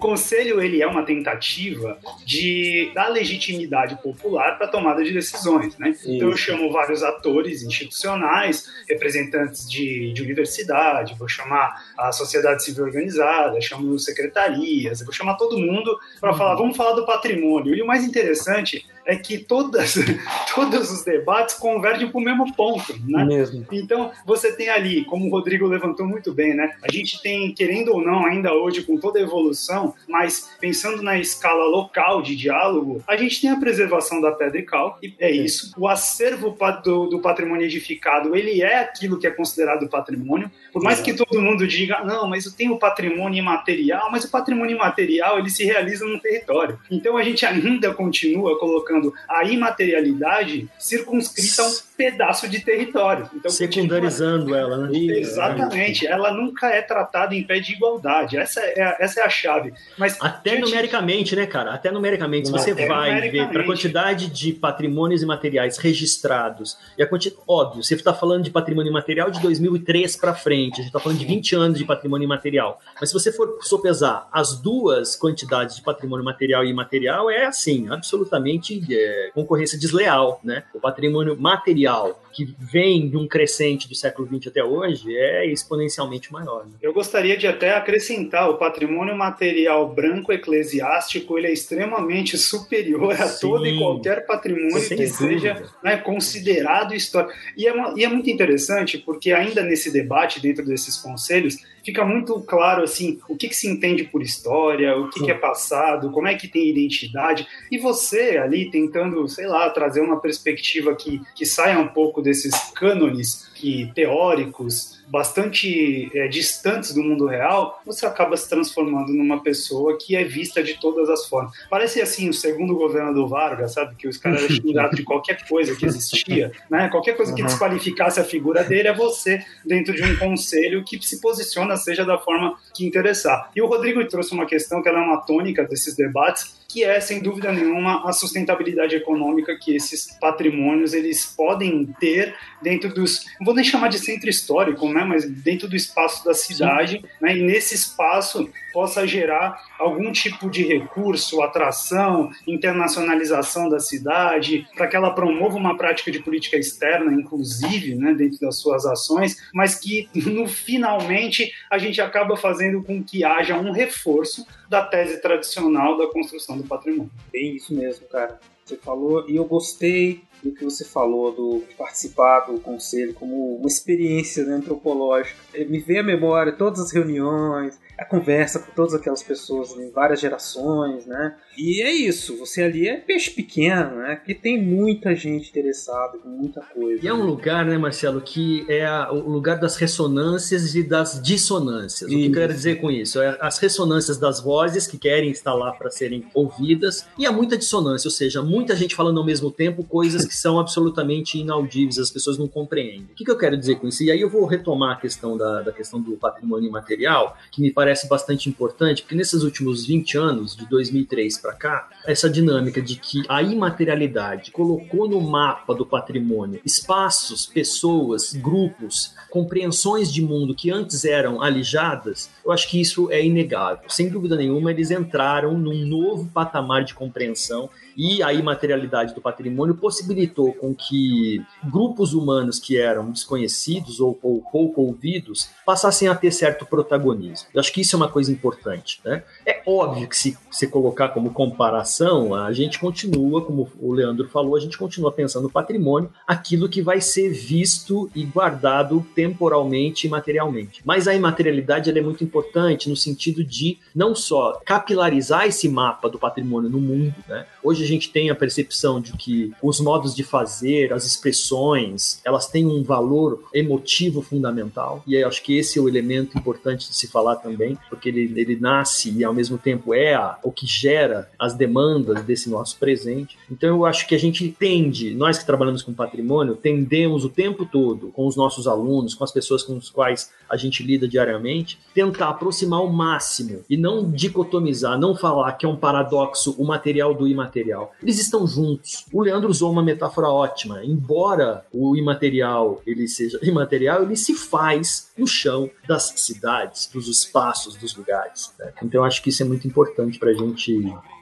O conselho ele é uma tentativa de dar legitimidade popular para a tomada de decisões, né? Então eu chamo vários atores institucionais, representantes de, de universidade, vou chamar a sociedade civil organizada, chamo secretarias, vou chamar todo mundo para falar, vamos falar do patrimônio. E o mais interessante é que todas, todos os debates convergem para o mesmo ponto, né? Mesmo. Então, você tem ali, como o Rodrigo levantou muito bem, né? A gente tem, querendo ou não, ainda hoje, com toda a evolução, mas pensando na escala local de diálogo, a gente tem a preservação da pedra e cal, e é isso. O acervo do, do patrimônio edificado, ele é aquilo que é considerado patrimônio, por mais que todo mundo diga, não, mas eu tenho patrimônio imaterial, mas o patrimônio imaterial, ele se realiza no território. Então, a gente ainda continua colocando a imaterialidade circunscrita a um pedaço de território. Então, Secundarizando continua... ela, né? Exatamente. Ela nunca é tratada em pé de igualdade. Essa é, a, essa é a chave. Mas, Até gente... numericamente, né, cara? Até numericamente. Se você vai ver para a quantidade de patrimônios imateriais registrados, e a quanti... óbvio, você está falando de patrimônio imaterial de 2003 para frente, a gente está falando de 20 anos de patrimônio imaterial. Mas se você for sopesar as duas quantidades de patrimônio material e imaterial, é assim, absolutamente é, concorrência desleal, né? O patrimônio material que vem de um crescente do século XX até hoje é exponencialmente maior. Né? Eu gostaria de até acrescentar o patrimônio material branco eclesiástico ele é extremamente superior a Sim. todo e qualquer patrimônio Sem que dúvida. seja né, considerado histórico. E é, uma, e é muito interessante porque ainda nesse debate dentro desses conselhos fica muito claro assim o que, que se entende por história, o que, que, é passado, como é que tem identidade, e você ali tentando, sei lá, trazer uma perspectiva que, que saia um pouco desses cânones que teóricos bastante é, distantes do mundo real, você acaba se transformando numa pessoa que é vista de todas as formas. Parece assim o segundo governo do Vargas, sabe? Que os caras eram xingados de qualquer coisa que existia, né? Qualquer coisa que desqualificasse a figura dele é você dentro de um conselho que se posiciona, seja da forma que interessar. E o Rodrigo trouxe uma questão que ela é uma tônica desses debates, que é, sem dúvida nenhuma, a sustentabilidade econômica que esses patrimônios eles podem ter dentro dos, não vou nem chamar de centro histórico, né, mas dentro do espaço da cidade, né, e nesse espaço possa gerar algum tipo de recurso, atração, internacionalização da cidade, para que ela promova uma prática de política externa, inclusive, né, dentro das suas ações, mas que no finalmente a gente acaba fazendo com que haja um reforço da tese tradicional da construção do patrimônio. Bem isso mesmo, cara. Você falou e eu gostei do que você falou, do participar do conselho como uma experiência né, antropológica. Me vem à memória todas as reuniões, a conversa com todas aquelas pessoas em várias gerações, né? E é isso, você ali é peixe pequeno, né? Que tem muita gente interessada com muita coisa. E é um lugar, né, Marcelo, que é a, o lugar das ressonâncias e das dissonâncias. Isso. O que eu quero dizer com isso? É as ressonâncias das vozes que querem estar lá para serem ouvidas e há muita dissonância, ou seja, muita gente falando ao mesmo tempo coisas que são absolutamente inaudíveis, as pessoas não compreendem. O que, que eu quero dizer com isso? E aí eu vou retomar a questão da, da questão do patrimônio imaterial, que me parece bastante importante, porque nesses últimos 20 anos, de 2003 para cá, essa dinâmica de que a imaterialidade colocou no mapa do patrimônio espaços, pessoas, grupos, compreensões de mundo que antes eram alijadas, eu acho que isso é inegável. Sem dúvida nenhuma, eles entraram num novo patamar de compreensão e a imaterialidade do patrimônio possibilitou com que grupos humanos que eram desconhecidos ou, ou pouco ouvidos passassem a ter certo protagonismo. Eu acho que isso é uma coisa importante. Né? É óbvio que se você colocar como comparação, a gente continua, como o Leandro falou, a gente continua pensando no patrimônio, aquilo que vai ser visto e guardado temporalmente e materialmente. Mas a imaterialidade é muito importante no sentido de não só capilarizar esse mapa do patrimônio no mundo, né? Hoje gente tem a percepção de que os modos de fazer, as expressões, elas têm um valor emotivo fundamental, e eu acho que esse é o elemento importante de se falar também, porque ele, ele nasce e ao mesmo tempo é a, o que gera as demandas desse nosso presente. Então eu acho que a gente tende, nós que trabalhamos com patrimônio, tendemos o tempo todo com os nossos alunos, com as pessoas com as quais a gente lida diariamente, tentar aproximar o máximo e não dicotomizar, não falar que é um paradoxo o material do imaterial. Eles estão juntos. O Leandro usou uma metáfora ótima. Embora o imaterial ele seja imaterial, ele se faz no chão das cidades, dos espaços espaços, dos lugares. Né? Então eu acho que isso é muito importante para a gente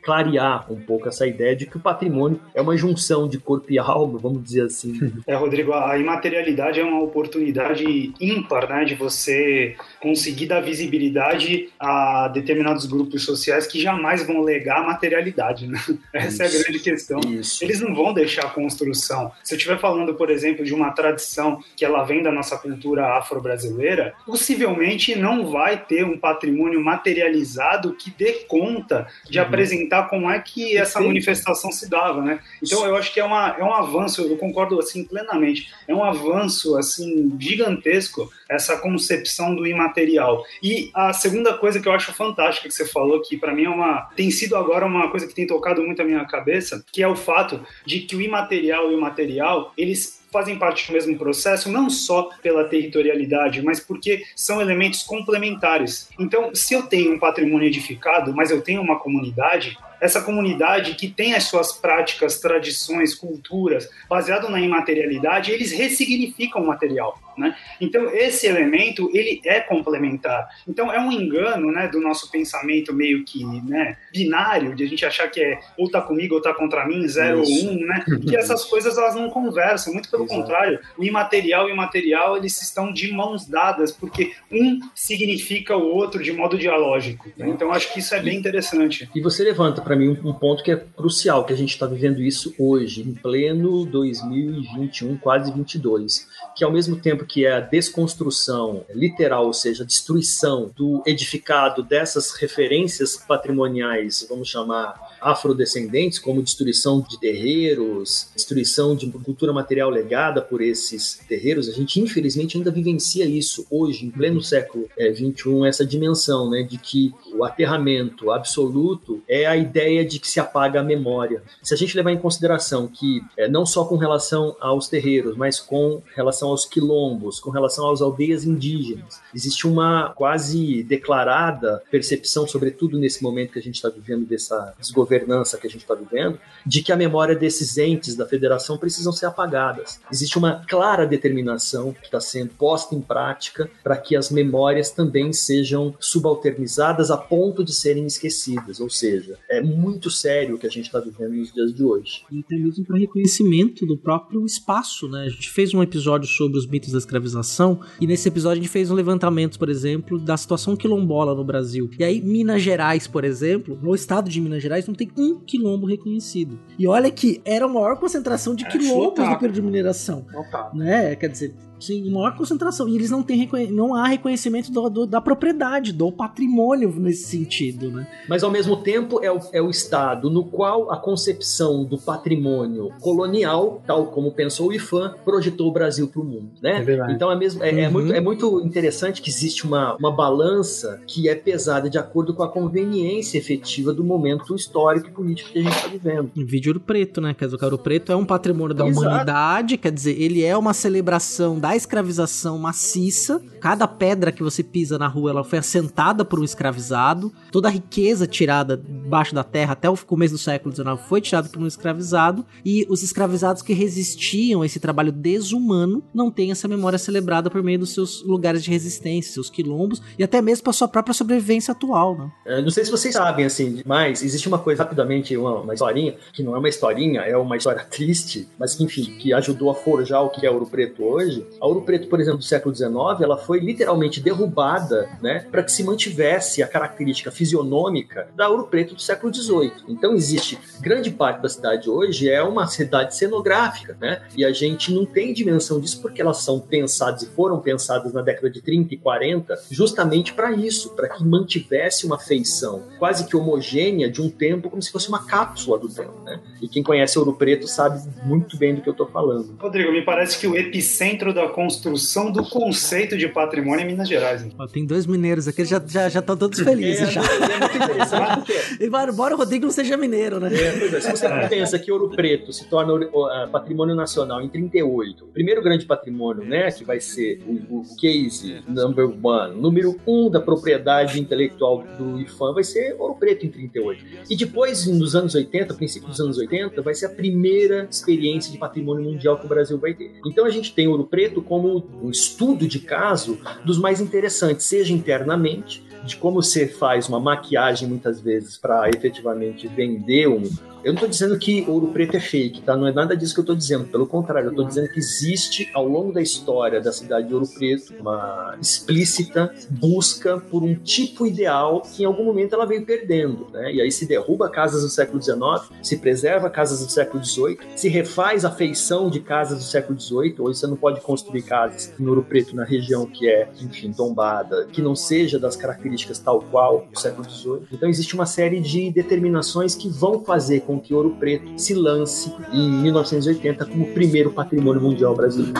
clarear um pouco essa ideia de que o patrimônio é uma junção de corpo e alma, vamos dizer assim. É, Rodrigo, a imaterialidade é uma oportunidade ímpar, né, de você conseguir dar visibilidade a determinados grupos sociais que jamais vão legar a materialidade, né? Essa Isso. é a grande questão. Isso. Eles não vão deixar a construção. Se eu estiver falando, por exemplo, de uma tradição que ela vem da nossa cultura afro-brasileira, possivelmente não vai ter um patrimônio materializado que dê conta de uhum. apresentar como é que essa manifestação se dava, né? Então eu acho que é, uma, é um avanço, eu concordo assim plenamente, é um avanço assim gigantesco essa concepção do imaterial. E a segunda coisa que eu acho fantástica que você falou, que para mim é uma tem sido agora uma coisa que tem tocado muito a minha cabeça, que é o fato de que o imaterial e o material, eles fazem parte do mesmo processo, não só pela territorialidade, mas porque são elementos complementares. Então, se eu tenho um patrimônio edificado, mas eu tenho uma comunidade, essa comunidade que tem as suas práticas, tradições, culturas, baseado na imaterialidade, eles ressignificam o material. Né? Então, esse elemento, ele é complementar. Então, é um engano né, do nosso pensamento meio que né, binário, de a gente achar que é ou tá comigo ou tá contra mim, zero Isso. ou um, né? que essas coisas elas não conversam, muito pelo Exato. contrário. O imaterial e o material, eles estão de mãos dadas, porque um significa o outro de modo dialógico. Né? Então, acho que isso é bem interessante. E você levanta para mim um, ponto que é crucial, que a gente está vivendo isso hoje, em pleno 2021, quase 22, que ao mesmo tempo que é a desconstrução literal, ou seja, a destruição do edificado dessas referências patrimoniais, vamos chamar afrodescendentes, como destruição de terreiros, destruição de cultura material legada por esses terreiros, a gente infelizmente ainda vivencia isso hoje, em pleno século XXI, é, essa dimensão né, de que o aterramento absoluto é a ideia de que se apaga a memória. Se a gente levar em consideração que, é, não só com relação aos terreiros, mas com relação aos quilombos, com relação às aldeias indígenas, existe uma quase declarada percepção, sobretudo nesse momento que a gente está vivendo dessa desgovernança governança que a gente está vivendo, de que a memória desses entes da federação precisam ser apagadas. Existe uma clara determinação que está sendo posta em prática para que as memórias também sejam subalternizadas a ponto de serem esquecidas. Ou seja, é muito sério o que a gente está vivendo nos dias de hoje. E até mesmo para reconhecimento do próprio espaço, né? A gente fez um episódio sobre os mitos da escravização e nesse episódio a gente fez um levantamento, por exemplo, da situação quilombola no Brasil. E aí Minas Gerais, por exemplo, no estado de Minas Gerais não tem um quilombo reconhecido. E olha que era a maior concentração de é, quilombos no período de mineração. Né? Quer dizer, Sim, maior concentração. E eles não têm não há reconhecimento do, do, da propriedade, do patrimônio nesse sentido, né? Mas ao mesmo tempo é o, é o Estado no qual a concepção do patrimônio colonial, tal como pensou o IFAM, projetou o Brasil para o mundo, né? É então é, mesmo, é, é uhum. é, muito, é muito interessante que existe uma, uma balança que é pesada de acordo com a conveniência efetiva do momento histórico e político que a gente está vivendo. O vídeo Ouro Preto, né? Quer dizer, o Ouro Preto é um patrimônio da Exato. humanidade, quer dizer, ele é uma celebração da da escravização maciça. Cada pedra que você pisa na rua ela foi assentada por um escravizado. Toda a riqueza tirada debaixo da terra até o começo do século XIX foi tirada por um escravizado. E os escravizados que resistiam a esse trabalho desumano não têm essa memória celebrada por meio dos seus lugares de resistência, seus quilombos e até mesmo para sua própria sobrevivência atual. Né? É, não sei se vocês sabem, assim, mas existe uma coisa, rapidamente, uma, uma historinha, que não é uma historinha, é uma história triste, mas que, enfim, que ajudou a forjar o que é Ouro Preto hoje, a Ouro Preto, por exemplo, do século XIX, ela foi literalmente derrubada, né, para que se mantivesse a característica fisionômica da Ouro Preto do século XVIII. Então existe grande parte da cidade hoje é uma cidade cenográfica, né? E a gente não tem dimensão disso porque elas são pensadas e foram pensadas na década de 30 e 40 justamente para isso, para que mantivesse uma feição quase que homogênea de um tempo, como se fosse uma cápsula do tempo, né? E quem conhece Ouro Preto sabe muito bem do que eu estou falando. Rodrigo, me parece que o epicentro da construção do conceito de patrimônio em Minas Gerais. Ó, tem dois mineiros aqui, já já já estão todos felizes é, já. É muito interessante. embora o Rodrigo não seja mineiro, né? É, pois é. Se você é. pensa que Ouro Preto se torna uh, patrimônio nacional em 38, o primeiro grande patrimônio, né, que vai ser o, o case number one, número um da propriedade intelectual do IFAM, vai ser Ouro Preto em 38. E depois, nos anos 80, princípio dos anos 80, vai ser a primeira experiência de patrimônio mundial que o Brasil vai ter. Então a gente tem Ouro Preto como um estudo de caso dos mais interessantes, seja internamente, de como você faz uma maquiagem muitas vezes para efetivamente vender um, eu não estou dizendo que ouro preto é fake, tá? Não é nada disso que eu estou dizendo. Pelo contrário, eu estou dizendo que existe, ao longo da história da cidade de Ouro Preto, uma explícita busca por um tipo ideal que em algum momento ela veio perdendo, né? E aí se derruba casas do século XIX, se preserva casas do século XVIII, se refaz a feição de casas do século XVIII. Hoje você não pode construir casas em Ouro Preto na região que é, enfim, tombada, que não seja das características tal qual do século XVIII. Então existe uma série de determinações que vão fazer com que Ouro Preto se lance em 1980 como primeiro patrimônio mundial brasileiro.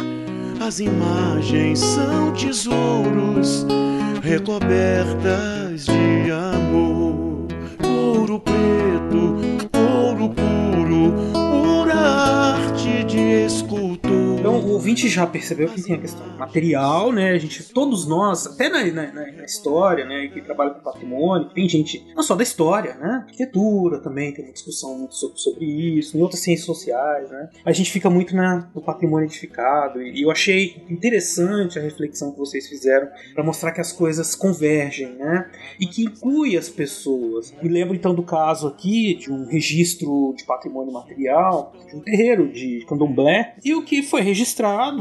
As imagens são tesouros recobertas de amor. Ouro preto, ouro puro, pura arte de escultor. Então, o ouvinte já percebeu que tem a questão material, né? A gente, todos nós, até na, na, na história, né? Que trabalha com patrimônio, tem gente, não só da história, né? Arquitetura também, tem uma discussão muito sobre, sobre isso, em outras ciências sociais, né? A gente fica muito na, no patrimônio edificado, e eu achei interessante a reflexão que vocês fizeram para mostrar que as coisas convergem, né? E que inclui as pessoas. Me lembro então do caso aqui de um registro de patrimônio material de um terreiro de candomblé, e o que foi registrado,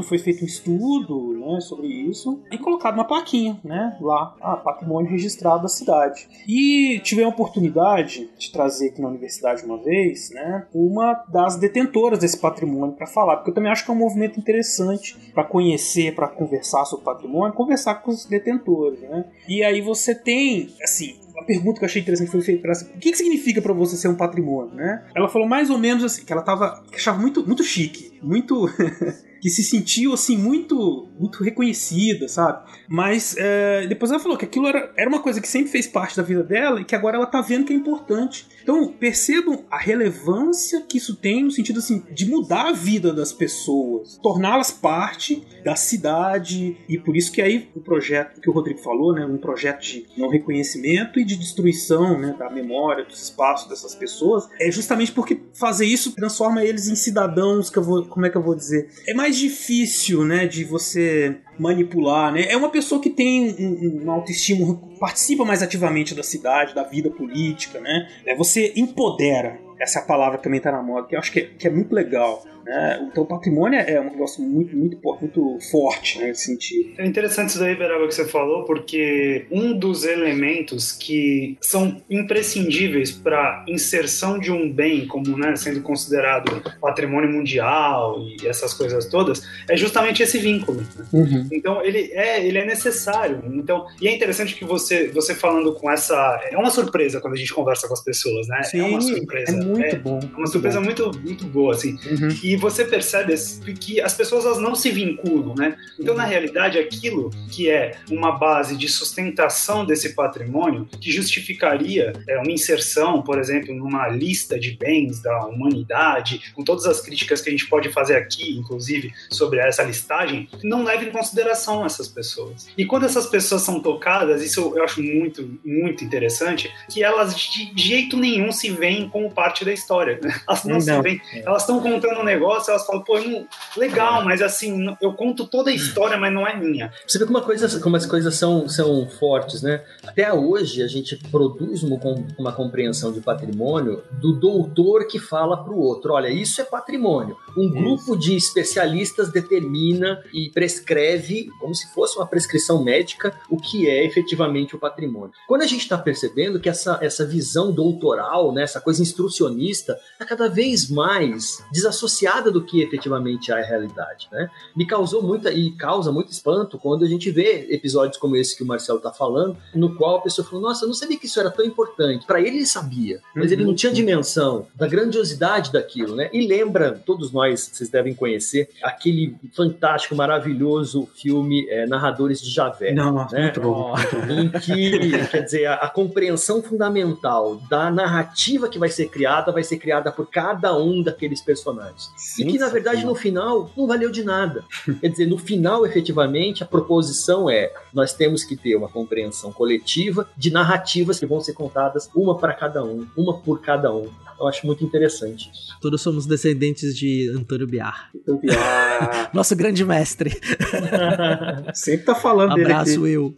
foi feito um estudo né, sobre isso e colocado uma plaquinha né, lá, ah, patrimônio registrado da cidade. E tive a oportunidade de trazer aqui na universidade uma vez né, uma das detentoras desse patrimônio para falar, porque eu também acho que é um movimento interessante para conhecer, para conversar sobre patrimônio, conversar com os detentores. Né? E aí você tem, assim, uma pergunta que eu achei interessante foi feita para ela. O que, que significa para você ser um patrimônio, né? Ela falou mais ou menos assim, que ela tava, que achava muito, muito chique, muito que se sentiu assim muito muito reconhecida, sabe? Mas é, depois ela falou que aquilo era, era uma coisa que sempre fez parte da vida dela e que agora ela tá vendo que é importante. Então percebam a relevância que isso tem no sentido assim de mudar a vida das pessoas, torná-las parte da cidade e por isso que aí o projeto que o Rodrigo falou, né, um projeto de não reconhecimento e de destruição, né, da memória, dos espaços dessas pessoas, é justamente porque fazer isso transforma eles em cidadãos que como é que eu vou dizer, é mais difícil, né, de você manipular, né? É uma pessoa que tem um, um autoestima, participa mais ativamente da cidade, da vida política, né? É, você empodera. Essa é palavra também está na moda, que eu acho que é, que é muito legal. Né? Então, patrimônio é um negócio muito, muito, muito forte né, nesse sentido. É interessante isso daí, Beraba, que você falou, porque um dos elementos que são imprescindíveis para inserção de um bem como né, sendo considerado patrimônio mundial e essas coisas todas é justamente esse vínculo. Né? Uhum. Então, ele é, ele é necessário. Então, e é interessante que você, você falando com essa. É uma surpresa quando a gente conversa com as pessoas, né? Sim, é uma surpresa. É muito é, bom. Uma surpresa muito, muito boa, assim. Uhum. E você percebe que as pessoas elas não se vinculam, né? Então, na realidade, aquilo que é uma base de sustentação desse patrimônio, que justificaria é, uma inserção, por exemplo, numa lista de bens da humanidade, com todas as críticas que a gente pode fazer aqui, inclusive, sobre essa listagem, não leva em consideração essas pessoas. E quando essas pessoas são tocadas, isso eu acho muito, muito interessante, que elas de jeito nenhum se veem como parte da história. Elas não, não se veem. Elas estão contando um negócio elas falam, pô, não, legal, mas assim, eu conto toda a história, mas não é minha. Você vê como, coisa, como as coisas são, são fortes, né? Até hoje a gente produz uma, uma compreensão de patrimônio do doutor que fala para o outro: olha, isso é patrimônio. Um grupo de especialistas determina e prescreve, como se fosse uma prescrição médica, o que é efetivamente o patrimônio. Quando a gente está percebendo que essa, essa visão doutoral, né, essa coisa instrucionista, está cada vez mais desassociada do que efetivamente é a realidade, né? Me causou muita e causa muito espanto quando a gente vê episódios como esse que o Marcelo tá falando, no qual a pessoa falou: "Nossa, eu não sabia que isso era tão importante". Para ele ele sabia, mas uhum. ele não tinha dimensão da grandiosidade daquilo, né? E lembra, todos nós, vocês devem conhecer aquele fantástico, maravilhoso filme é, Narradores de Javé, não, né? muito bom. Em que, quer dizer, a, a compreensão fundamental da narrativa que vai ser criada jornada vai ser criada por cada um daqueles personagens. Sim, e que, na verdade, sim. no final, não valeu de nada. Quer dizer, no final, efetivamente, a proposição é: nós temos que ter uma compreensão coletiva de narrativas que vão ser contadas uma para cada um, uma por cada um. Eu acho muito interessante isso. Todos somos descendentes de Antônio Biar. Antônio Biar. Nosso grande mestre. Sempre tá falando Abraço dele eu.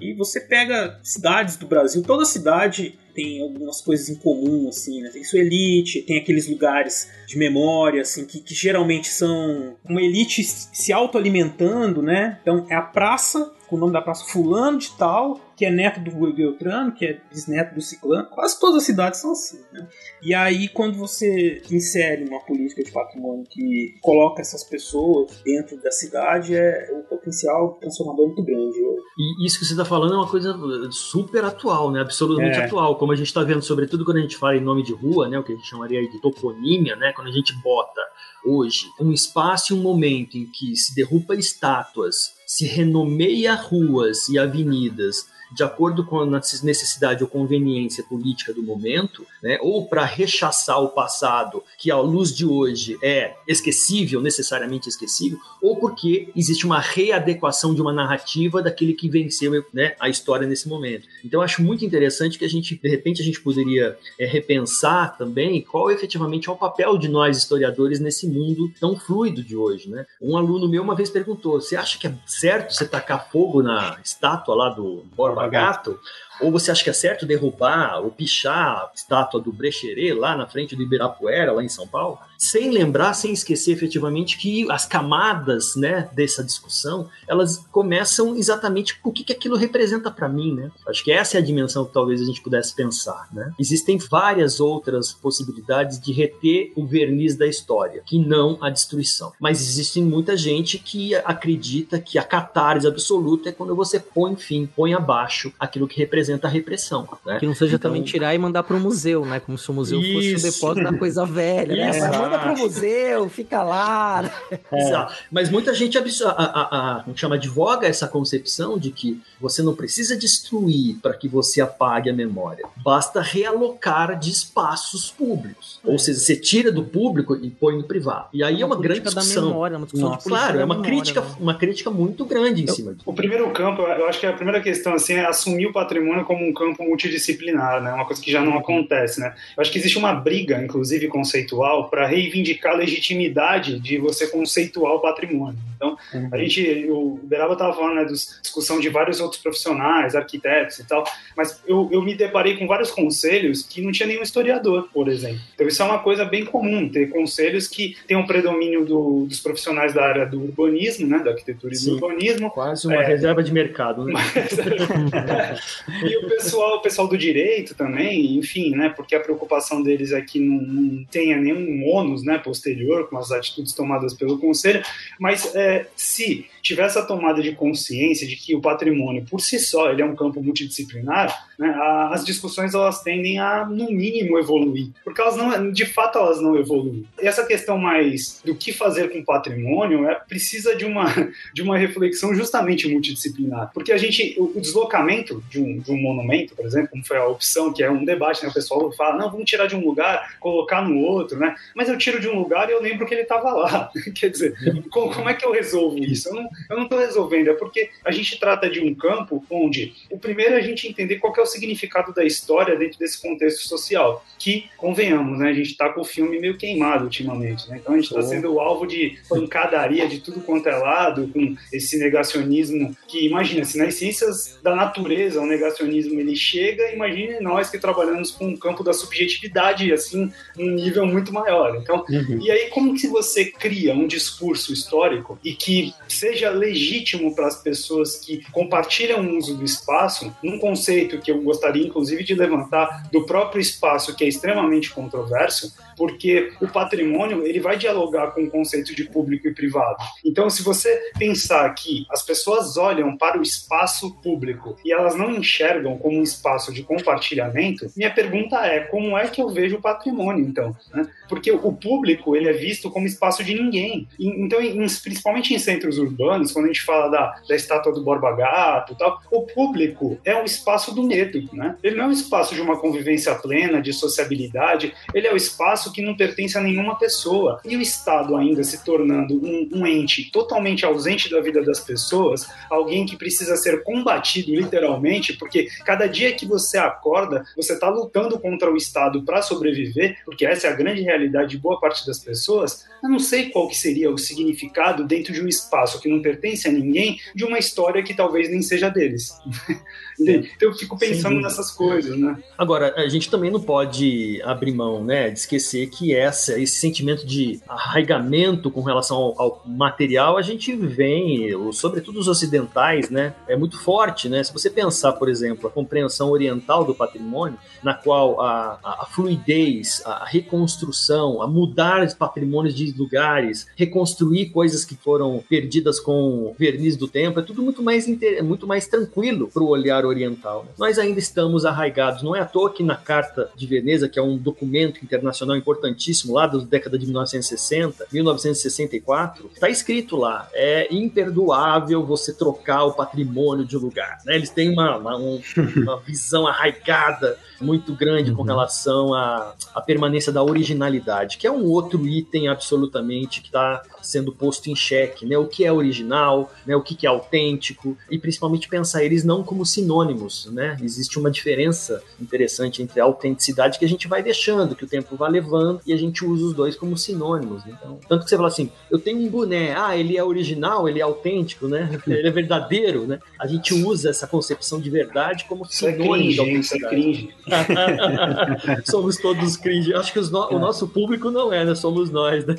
e você pega cidades do Brasil, toda cidade tem algumas coisas em comum, assim, né? Tem sua elite, tem aqueles lugares de memória, assim, que, que geralmente são uma elite se autoalimentando, né? Então é a praça, com o nome da praça fulano de tal, que é neto do Beltrano, que é bisneto do Ciclano. Quase todas as cidades são assim, né? E aí, quando você insere uma política de patrimônio que coloca essas pessoas dentro da cidade, é o potencial transformador é muito grande. E isso que você está falando é uma coisa super atual, né? Absolutamente é. atual. Como a gente está vendo, sobretudo quando a gente fala em nome de rua, né? O que a gente chamaria de toponímia, né? Quando a gente bota hoje um espaço e um momento em que se derruba estátuas, se renomeia ruas e avenidas de acordo com a necessidade ou conveniência política do momento, né, ou para rechaçar o passado, que à luz de hoje é esquecível, necessariamente esquecível, ou porque existe uma readequação de uma narrativa daquele que venceu né, a história nesse momento. Então, acho muito interessante que a gente, de repente, a gente poderia é, repensar também qual efetivamente é o papel de nós historiadores nesse mundo tão fluido de hoje. Né? Um aluno meu uma vez perguntou: você acha que é certo você tacar fogo na estátua lá do Borba Gato, ou você acha que é certo derrubar ou pichar a estátua do Brecheret lá na frente do Ibirapuera, lá em São Paulo? Sem lembrar, sem esquecer efetivamente que as camadas né, dessa discussão, elas começam exatamente com o que, que aquilo representa para mim, né? Acho que essa é a dimensão que talvez a gente pudesse pensar, né? Existem várias outras possibilidades de reter o verniz da história, que não a destruição. Mas existe muita gente que acredita que a catarse absoluta é quando você põe, enfim, põe abaixo aquilo que representa representa a repressão. Né? Que não seja então... também tirar e mandar para o museu, né? Como se o museu Isso. fosse o depósito da coisa velha, né? Mas manda para o museu, fica lá. É. Exato. Mas muita gente a, a, a, chama advoga essa concepção de que você não precisa destruir para que você apague a memória. Basta realocar de espaços públicos. É. Ou seja, você tira do público e põe no privado. E aí é uma, é uma grande discussão. Memória, uma discussão claro, é uma memória, crítica, né? uma crítica muito grande em eu, cima disso. O primeiro campo, eu acho que a primeira questão assim, é assumir o patrimônio como um campo multidisciplinar, né? Uma coisa que já não acontece, né? Eu acho que existe uma briga, inclusive conceitual, para reivindicar a legitimidade de você conceituar o patrimônio. Então, uhum. a gente, o Beraba estava falando, né, da discussão de vários outros profissionais, arquitetos e tal, mas eu, eu me deparei com vários conselhos que não tinha nenhum historiador, por exemplo. Então, isso é uma coisa bem comum, ter conselhos que têm um predomínio do, dos profissionais da área do urbanismo, né, da arquitetura e do urbanismo. Quase uma é, reserva de mercado, né? Mas, e o pessoal, o pessoal do direito também, enfim, né? Porque a preocupação deles é que não, não tenha nenhum ônus, né, posterior com as atitudes tomadas pelo conselho. Mas é, se tiver essa tomada de consciência de que o patrimônio por si só ele é um campo multidisciplinar, né, as discussões elas tendem a no mínimo evoluir, porque elas não, de fato elas não evoluem. Essa questão mais do que fazer com o patrimônio é precisa de uma de uma reflexão justamente multidisciplinar, porque a gente o deslocamento de um, de um monumento, por exemplo, como foi a opção que é um debate, né, o pessoal fala não vamos tirar de um lugar, colocar no outro, né? Mas eu tiro de um lugar e eu lembro que ele estava lá. Quer dizer, como, como é que eu resolvo isso? Eu não estou resolvendo, é porque a gente trata de um campo onde o primeiro é a gente entender qual é o significado da história dentro desse contexto social, que, convenhamos, né, a gente está com o filme meio queimado ultimamente, né? então a gente está sendo o alvo de pancadaria de tudo quanto é lado, com esse negacionismo que, imagina, se nas ciências da natureza o negacionismo ele chega, imagine nós que trabalhamos com o campo da subjetividade, assim, num nível muito maior. Então, uhum. e aí como que você cria um discurso histórico e que seja legítimo para as pessoas que compartilham o uso do espaço, num conceito que eu gostaria, inclusive, de levantar do próprio espaço, que é extremamente controverso, porque o patrimônio ele vai dialogar com o conceito de público e privado. Então, se você pensar que as pessoas olham para o espaço público e elas não enxergam como um espaço de compartilhamento, minha pergunta é como é que eu vejo o patrimônio, então? Né? Porque o público ele é visto como espaço de ninguém. Então, principalmente em centros urbanos, quando a gente fala da, da estátua do Borba Gato tal, o público é um espaço do medo né? Ele não é um espaço de uma convivência plena, de sociabilidade, ele é o espaço que não pertence a nenhuma pessoa. E o Estado ainda se tornando um, um ente totalmente ausente da vida das pessoas, alguém que precisa ser combatido literalmente, porque cada dia que você acorda, você está lutando contra o Estado para sobreviver, porque essa é a grande realidade de boa parte das pessoas. Eu não sei qual que seria o significado dentro de um espaço que não pertence a ninguém, de uma história que talvez nem seja deles. então eu fico pensando nessas coisas, né? Agora, a gente também não pode abrir mão, né, de esquecer que essa, esse sentimento de arraigamento com relação ao, ao material, a gente vem, sobretudo os ocidentais, né, é muito forte, né? Se você pensar, por exemplo, a compreensão oriental do patrimônio, na qual a, a, a fluidez, a reconstrução, a mudar os patrimônios de lugares, reconstruir coisas que foram perdidas com verniz do tempo, é tudo muito mais, muito mais tranquilo para o olhar oriental. Né? Nós ainda estamos arraigados, não é à toa que na Carta de Veneza, que é um documento internacional importantíssimo lá da década de 1960, 1964, está escrito lá, é imperdoável você trocar o patrimônio de lugar. Né? Eles têm uma, uma, um, uma visão arraigada muito grande uhum. com relação à, à permanência da originalidade, que é um outro item absolutamente que está sendo posto em xeque, né? O que é original, né? O que, que é autêntico e principalmente pensar eles não como sinônimos, né? Existe uma diferença interessante entre a autenticidade que a gente vai deixando, que o tempo vai levando e a gente usa os dois como sinônimos. Né? Então, tanto que você fala assim, eu tenho um boné, ah, ele é original, ele é autêntico, né? Ele é verdadeiro, né? A gente usa essa concepção de verdade como é sinônimo de autenticidade. Somos todos cringe. Acho que no, o nosso público não é, né? Somos nós, né?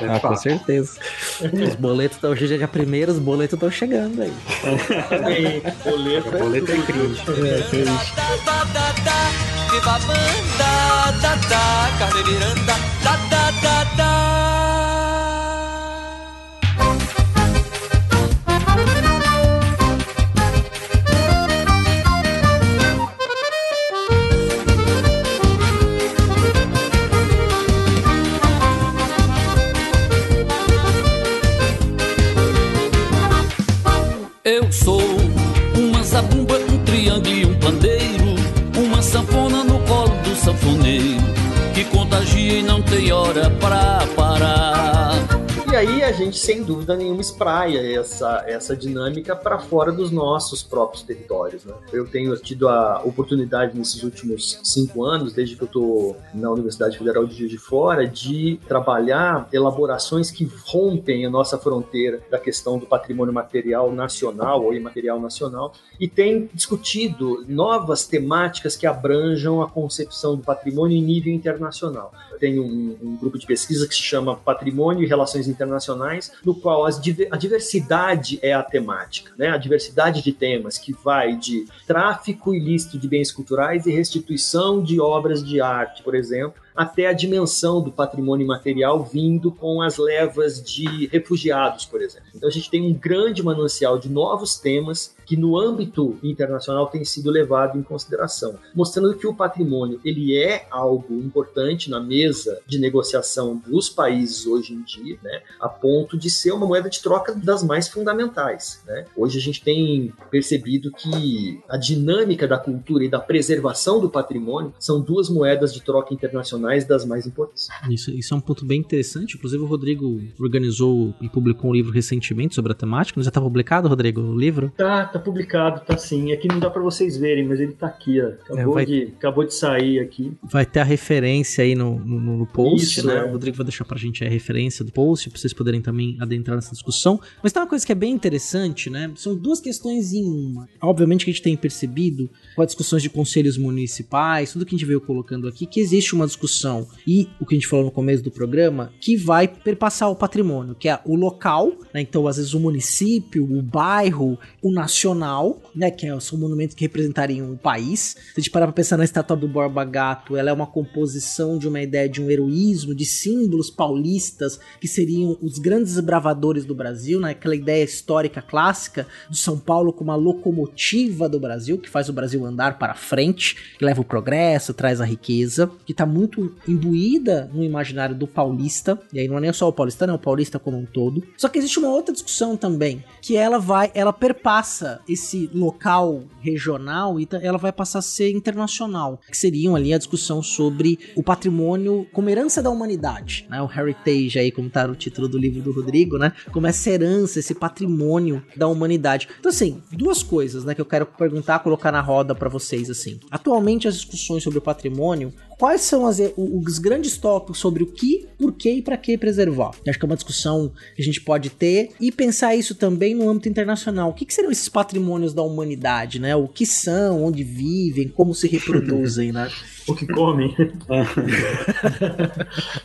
É, ah, com certeza. Os boletos estão hoje dia primeiro, os boletos estão chegando aí. boleto, é, boleto é cringe. É, cringe. Viva a banda, da, da, carne viranda, da, da, da, da. Que contagia e não tem hora pra parar. Aí a gente, sem dúvida nenhuma, espraia essa, essa dinâmica para fora dos nossos próprios territórios. Né? Eu tenho tido a oportunidade nesses últimos cinco anos, desde que eu estou na Universidade Federal de Juiz de Fora, de trabalhar elaborações que rompem a nossa fronteira da questão do patrimônio material nacional ou imaterial nacional e tem discutido novas temáticas que abranjam a concepção do patrimônio em nível internacional. Tenho um, um grupo de pesquisa que se chama Patrimônio e Relações Internacionais internacionais, no qual as, a diversidade é a temática, né? A diversidade de temas que vai de tráfico ilícito de bens culturais e restituição de obras de arte, por exemplo, até a dimensão do patrimônio material vindo com as levas de refugiados, por exemplo. Então a gente tem um grande manancial de novos temas que no âmbito internacional tem sido levado em consideração, mostrando que o patrimônio ele é algo importante na mesa de negociação dos países hoje em dia, né, a ponto de ser uma moeda de troca das mais fundamentais. Né? Hoje a gente tem percebido que a dinâmica da cultura e da preservação do patrimônio são duas moedas de troca internacionais das mais importantes. Isso, isso é um ponto bem interessante. Inclusive o Rodrigo organizou e publicou um livro recentemente sobre a temática. Já está publicado, Rodrigo, o livro? Tá, tá publicado, tá sim. Aqui não dá para vocês verem, mas ele tá aqui, ó. Acabou, é, vai... de, acabou de sair aqui. Vai ter a referência aí no, no, no post, Isso, né? É. O Rodrigo vai deixar pra gente a referência do post, pra vocês poderem também adentrar nessa discussão. Mas tem uma coisa que é bem interessante, né? São duas questões em uma. Obviamente que a gente tem percebido, com as discussões de conselhos municipais, tudo que a gente veio colocando aqui, que existe uma discussão e o que a gente falou no começo do programa, que vai perpassar o patrimônio, que é o local, né? Então, às vezes, o município, o bairro, o nacional né, que é, monumentos que representariam o país. Se a gente parar pra pensar na estátua do Borba Gato, ela é uma composição de uma ideia de um heroísmo, de símbolos paulistas, que seriam os grandes bravadores do Brasil, né, aquela ideia histórica clássica do São Paulo como a locomotiva do Brasil, que faz o Brasil andar para frente, que leva o progresso, traz a riqueza, que está muito imbuída no imaginário do paulista, e aí não é nem só o paulista, não, o paulista como um todo. Só que existe uma outra discussão também, que ela vai, ela perpassa esse local regional e ela vai passar a ser internacional, que seriam ali a discussão sobre o patrimônio como herança da humanidade, né? O heritage aí, como tá no título do livro do Rodrigo, né? Como essa herança, esse patrimônio da humanidade. Então assim, duas coisas, né, que eu quero perguntar, colocar na roda para vocês assim. Atualmente as discussões sobre o patrimônio quais são as, os grandes tópicos sobre o que, por que e para que preservar. Eu acho que é uma discussão que a gente pode ter e pensar isso também no âmbito internacional. O que, que seriam esses patrimônios da humanidade, né? O que são, onde vivem, como se reproduzem, né? o que comem.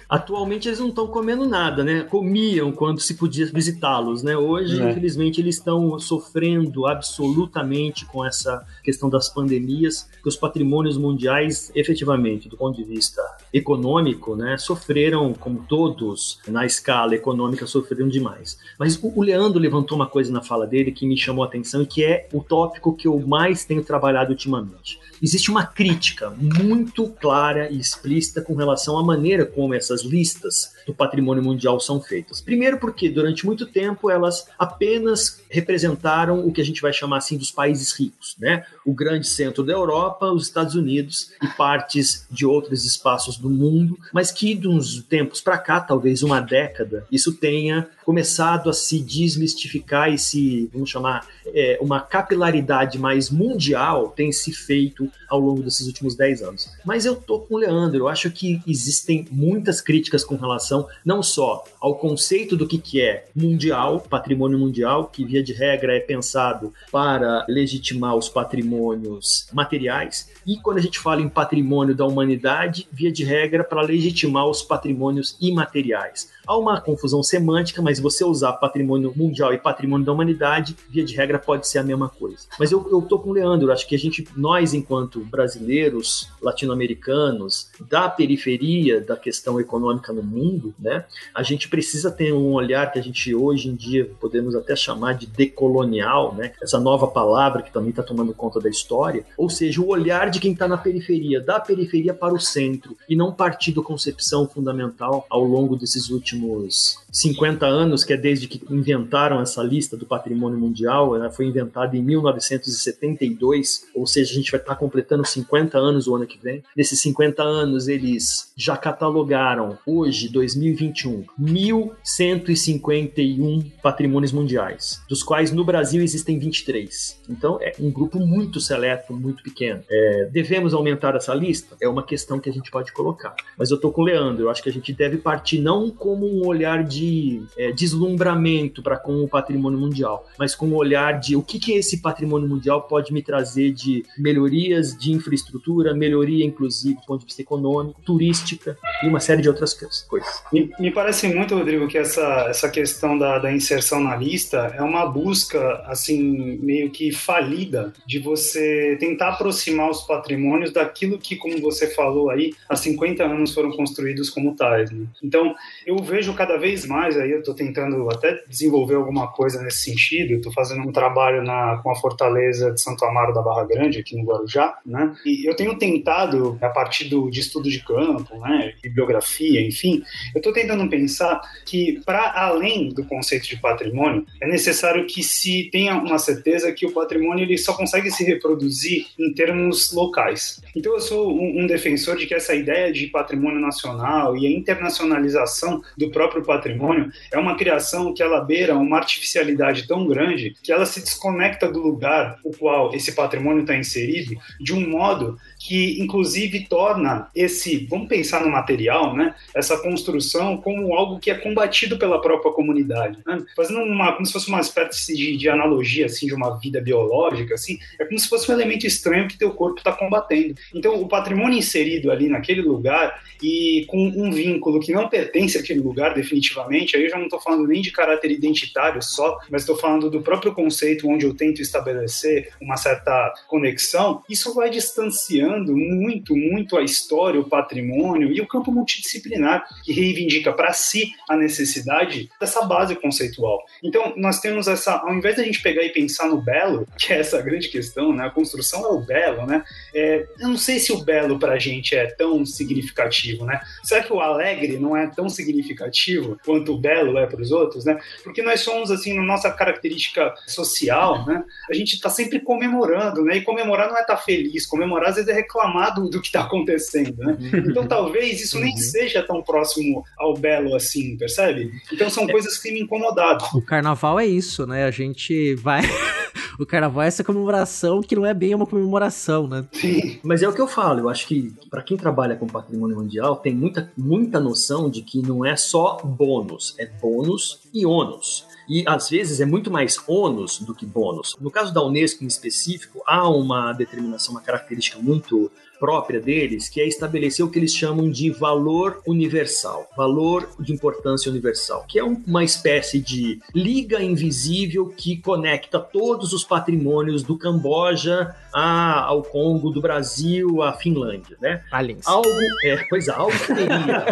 Atualmente eles não estão comendo nada, né? Comiam quando se podia visitá-los, né? Hoje, é. infelizmente, eles estão sofrendo absolutamente com essa questão das pandemias, que os patrimônios mundiais, efetivamente, do ponto de vista econômico, né, sofreram, como todos na escala econômica, sofreram demais. Mas o Leandro levantou uma coisa na fala dele que me chamou a atenção e que é o tópico que eu mais tenho trabalhado ultimamente existe uma crítica muito clara e explícita com relação à maneira como essas listas do patrimônio mundial são feitas. Primeiro, porque durante muito tempo elas apenas representaram o que a gente vai chamar assim dos países ricos, né? O grande centro da Europa, os Estados Unidos e partes de outros espaços do mundo, mas que de uns tempos para cá, talvez uma década, isso tenha começado a se desmistificar e se, vamos chamar, é, uma capilaridade mais mundial tem se feito ao longo desses últimos 10 anos. Mas eu tô com o Leandro, eu acho que existem muitas críticas com relação não só ao conceito do que, que é mundial, patrimônio mundial, que via de regra é pensado para legitimar os patrimônios materiais, e quando a gente fala em patrimônio da humanidade, via de regra para legitimar os patrimônios imateriais. Há uma confusão semântica, mas você usar patrimônio mundial e patrimônio da humanidade, via de regra, pode ser a mesma coisa. Mas eu, eu tô com o Leandro, acho que a gente, nós, enquanto brasileiros, latino-americanos, da periferia da questão econômica no mundo, né, a gente precisa ter um olhar que a gente hoje em dia podemos até chamar de decolonial, né, essa nova palavra que também está tomando conta da história, ou seja, o olhar de quem está na periferia, da periferia para o centro, e não partir da concepção fundamental ao longo desses últimos últimos 50 anos, que é desde que inventaram essa lista do patrimônio mundial, ela foi inventada em 1972, ou seja, a gente vai estar completando 50 anos o ano que vem. Nesses 50 anos, eles já catalogaram, hoje, 2021, 1.151 patrimônios mundiais, dos quais no Brasil existem 23. Então, é um grupo muito seleto, muito pequeno. É, devemos aumentar essa lista? É uma questão que a gente pode colocar. Mas eu tô com o Leandro, eu acho que a gente deve partir não como um olhar de é, deslumbramento para com o patrimônio mundial, mas com um olhar de o que, que esse patrimônio mundial pode me trazer de melhorias de infraestrutura, melhoria inclusive do ponto de vista econômico, turística e uma série de outras coisas. Me, me parece muito, Rodrigo, que essa, essa questão da, da inserção na lista é uma busca, assim, meio que falida de você tentar aproximar os patrimônios daquilo que, como você falou aí, há 50 anos foram construídos como tais. Né? Então, eu vejo cada vez mais, aí eu estou tentando até desenvolver alguma coisa nesse sentido, estou fazendo um trabalho na, com a Fortaleza de Santo Amaro da Barra Grande, aqui no Guarujá, né? E eu tenho tentado, a partir do, de estudo de campo, né, bibliografia, enfim, eu estou tentando pensar que, para além do conceito de patrimônio, é necessário que se tenha uma certeza que o patrimônio ele só consegue se reproduzir em termos locais. Então, eu sou um, um defensor de que essa ideia de patrimônio nacional e a internacionalização do próprio patrimônio é uma criação que ela beira uma artificialidade tão grande que ela se desconecta do lugar o qual esse patrimônio está inserido de um modo que inclusive torna esse, vamos pensar no material, né, essa construção como algo que é combatido pela própria comunidade, né? fazendo uma, como se fosse uma espécie de, de, analogia assim de uma vida biológica, assim, é como se fosse um elemento estranho que teu corpo está combatendo. Então, o patrimônio inserido ali naquele lugar e com um vínculo que não pertence àquele lugar definitivamente, aí eu já não estou falando nem de caráter identitário só, mas estou falando do próprio conceito onde eu tento estabelecer uma certa conexão. Isso vai distanciando muito, muito a história, o patrimônio e o campo multidisciplinar, que reivindica para si a necessidade dessa base conceitual. Então, nós temos essa, ao invés de a gente pegar e pensar no belo, que é essa grande questão, né? A construção é o belo, né? É, eu não sei se o belo para a gente é tão significativo, né? Será que o alegre não é tão significativo quanto o belo é para os outros, né? Porque nós somos, assim, na nossa característica social, né? A gente está sempre comemorando, né? E comemorar não é estar tá feliz, comemorar às vezes é reclamar do, do que está acontecendo, né? Então talvez isso nem uhum. seja tão próximo ao belo assim, percebe? Então são coisas que me incomodam. O carnaval é isso, né? A gente vai. o carnaval é essa comemoração que não é bem uma comemoração, né? Sim. Mas é o que eu falo, eu acho que para quem trabalha com patrimônio mundial tem muita, muita noção de que não é só bônus, é bônus e ônus. E às vezes é muito mais ônus do que bônus. No caso da Unesco em específico, há uma determinação, uma característica muito própria deles, que é estabelecer o que eles chamam de valor universal, valor de importância universal, que é uma espécie de liga invisível que conecta todos os patrimônios do Camboja a, ao Congo, do Brasil à Finlândia, né? Aliens. Algo, é, pois é, algo que teria,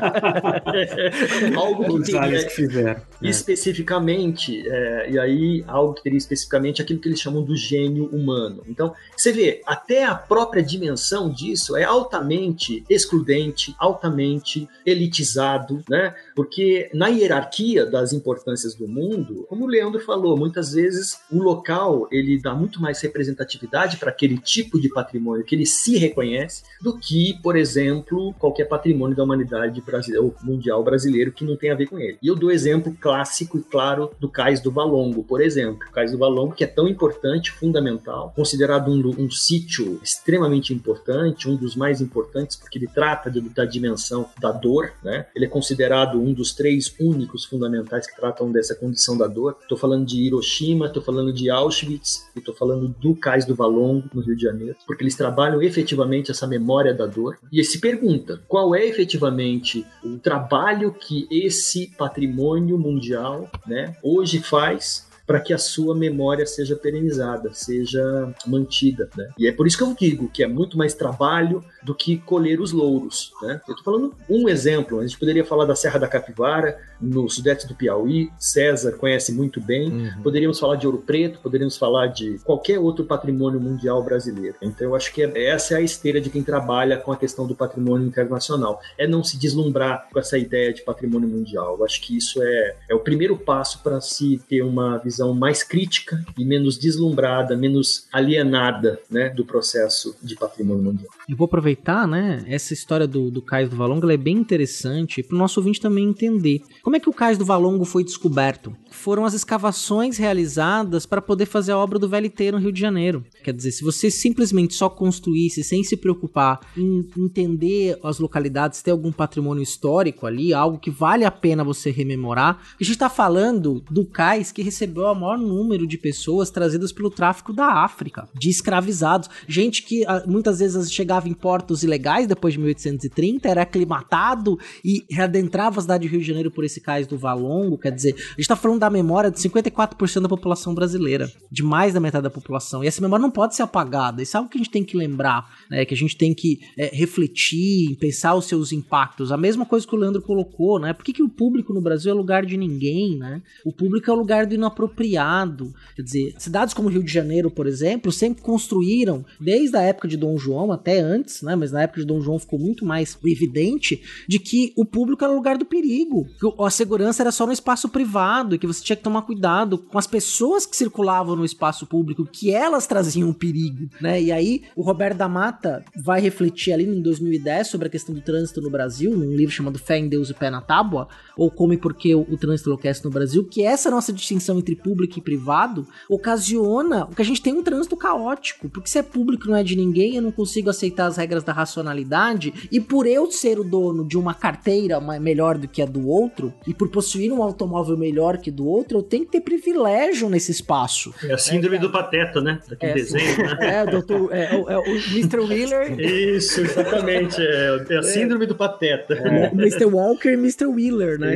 algo que teria que fizeram, é. especificamente, é, e aí algo que teria especificamente aquilo que eles chamam do gênio humano. Então, você vê, até a própria dimensão disso isso é altamente excludente, altamente elitizado, né? Porque na hierarquia das importâncias do mundo, como o Leandro falou, muitas vezes o local ele dá muito mais representatividade para aquele tipo de patrimônio que ele se reconhece do que, por exemplo, qualquer patrimônio da humanidade brasileira ou mundial brasileiro que não tem a ver com ele. E eu dou exemplo clássico e claro do Cais do Valongo, por exemplo. O Cais do Valongo, que é tão importante, fundamental, considerado um, um sítio extremamente importante, um dos mais importantes, porque ele trata de, da dimensão da dor, né? Ele é considerado um dos três únicos fundamentais que tratam dessa condição da dor. Estou falando de Hiroshima, estou falando de Auschwitz e estou falando do Cais do Valongo, no Rio de Janeiro, porque eles trabalham efetivamente essa memória da dor. E se pergunta qual é efetivamente o trabalho que esse patrimônio mundial né, hoje faz para que a sua memória seja perenizada, seja mantida. Né? E é por isso que eu digo que é muito mais trabalho do que colher os louros. Né? Eu estou falando um exemplo, a gente poderia falar da Serra da Capivara, no sudeste do Piauí, César conhece muito bem, uhum. poderíamos falar de Ouro Preto, poderíamos falar de qualquer outro patrimônio mundial brasileiro. Então eu acho que é, essa é a esteira de quem trabalha com a questão do patrimônio internacional, é não se deslumbrar com essa ideia de patrimônio mundial. Eu acho que isso é, é o primeiro passo para se ter uma visão visão mais crítica e menos deslumbrada, menos alienada né, do processo de patrimônio mundial. Eu vou aproveitar, né, essa história do, do Cais do Valongo, é bem interessante para o nosso ouvinte também entender. Como é que o Cais do Valongo foi descoberto? Foram as escavações realizadas para poder fazer a obra do VLT no Rio de Janeiro. Quer dizer, se você simplesmente só construísse sem se preocupar em entender as localidades, ter algum patrimônio histórico ali, algo que vale a pena você rememorar, a gente está falando do cais que recebeu o maior número de pessoas trazidas pelo tráfico da África, de escravizados, gente que ah, muitas vezes chegava em portos ilegais depois de 1830, era aclimatado e readentrava a cidade de Rio de Janeiro por esse cais do Valongo, quer dizer, a gente está falando da memória de 54% da população brasileira, de mais da metade da população, e essa memória não pode ser apagada. Isso é algo que a gente tem que lembrar, né? Que a gente tem que é, refletir, pensar os seus impactos. A mesma coisa que o Leandro colocou, né? Por que, que o público no Brasil é lugar de ninguém, né? O público é o lugar do inapropriado. Quer dizer, cidades como Rio de Janeiro, por exemplo, sempre construíram, desde a época de Dom João até antes, né? Mas na época de Dom João ficou muito mais evidente de que o público era o lugar do perigo. Que a segurança era só no espaço privado e que você tinha que tomar cuidado com as pessoas que circulavam no espaço público, que elas traziam um perigo, né? E aí o Roberto da Mata vai refletir ali em 2010 sobre a questão do trânsito no Brasil, num livro chamado Fé em Deus e Pé na Tábua, ou Como e Por que o, Trânsito Enlouquece no Brasil, que essa nossa distinção entre público e privado ocasiona o que a gente tem um trânsito caótico, porque se é público não é de ninguém, eu não consigo aceitar as regras da racionalidade, e por eu ser o dono de uma carteira melhor do que a do outro, e por possuir um automóvel melhor que do outro, eu tenho que ter privilégio nesse espaço. É a síndrome é, do pateta, né? Daquele é, desenho, né? É, o, doutor, é, é, o Mr. Wheeler. Isso, exatamente. É, é a síndrome do pateta. É, Mr. Walker e Mr. Wheeler, né?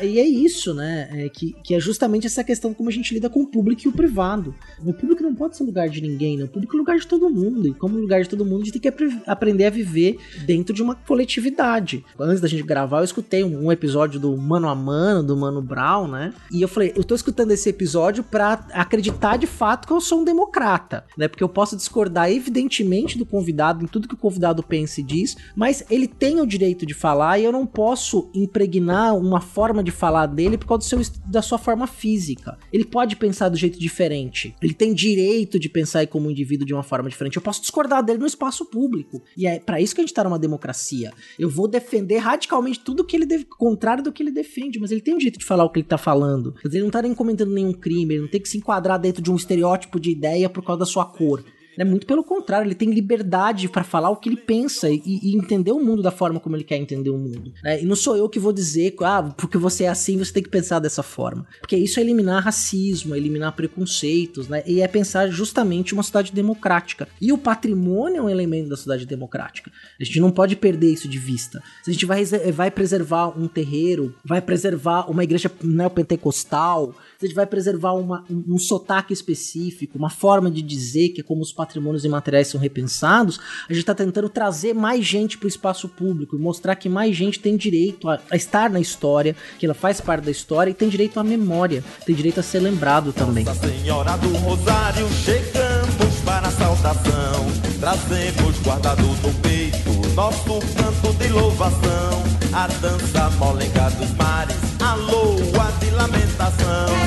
E, é isso, né? É que, que é justamente essa questão como a gente lida com o público e o privado. O público não pode ser lugar de ninguém, né? O público é lugar de todo mundo. E como lugar de todo mundo, a gente tem que aprender a viver dentro de uma coletividade. Antes da gente gravar, eu escutei um, episódio do Mano a Mano, do Mano Brown, né? E eu falei, eu tô escutando esse episódio para acreditar de fato que eu sou um democrata, né? Porque eu posso discordar evidentemente do convidado em tudo que o convidado pensa e diz, mas ele tem o direito de falar e eu não posso impregnar uma forma de falar dele por causa do seu, da sua forma física. Ele pode pensar do jeito diferente. Ele tem direito de pensar como indivíduo de uma forma diferente. Eu posso discordar dele no espaço público. E é para isso que a gente tá numa democracia. Eu vou defender radicalmente tudo que ele deve, contrário do que ele defende, mas ele tem o direito de falar o que ele tá falando. Ele não tá nem cometendo nenhum crime, ele não tem que se enquadrar dentro de um estereótipo de ideia por causa da sua cor. Né? Muito pelo contrário, ele tem liberdade para falar o que ele pensa e, e, entender o mundo da forma como ele quer entender o mundo. Né? E não sou eu que vou dizer, ah, porque você é assim, você tem que pensar dessa forma. Porque isso é eliminar racismo, é eliminar preconceitos, né? E é pensar justamente uma sociedade democrática. E o patrimônio é um elemento da sociedade democrática. A gente não pode perder isso de vista. Se a gente vai, vai preservar um terreiro, vai preservar uma igreja neopentecostal, se a gente vai preservar uma, um, um sotaque específico, uma forma de dizer que é como os patrimônios imateriais são repensados, a gente está tentando trazer mais gente para o espaço público e mostrar que mais gente tem direito a, a, estar na história, que ela faz parte da história e tem direito à memória, tem direito a ser lembrado também. Nossa Senhora do Rosário, chegamos para a saudação, trazemos guardado no peito nosso canto de louvação, a dança molenga dos mares, a loa de lamentação.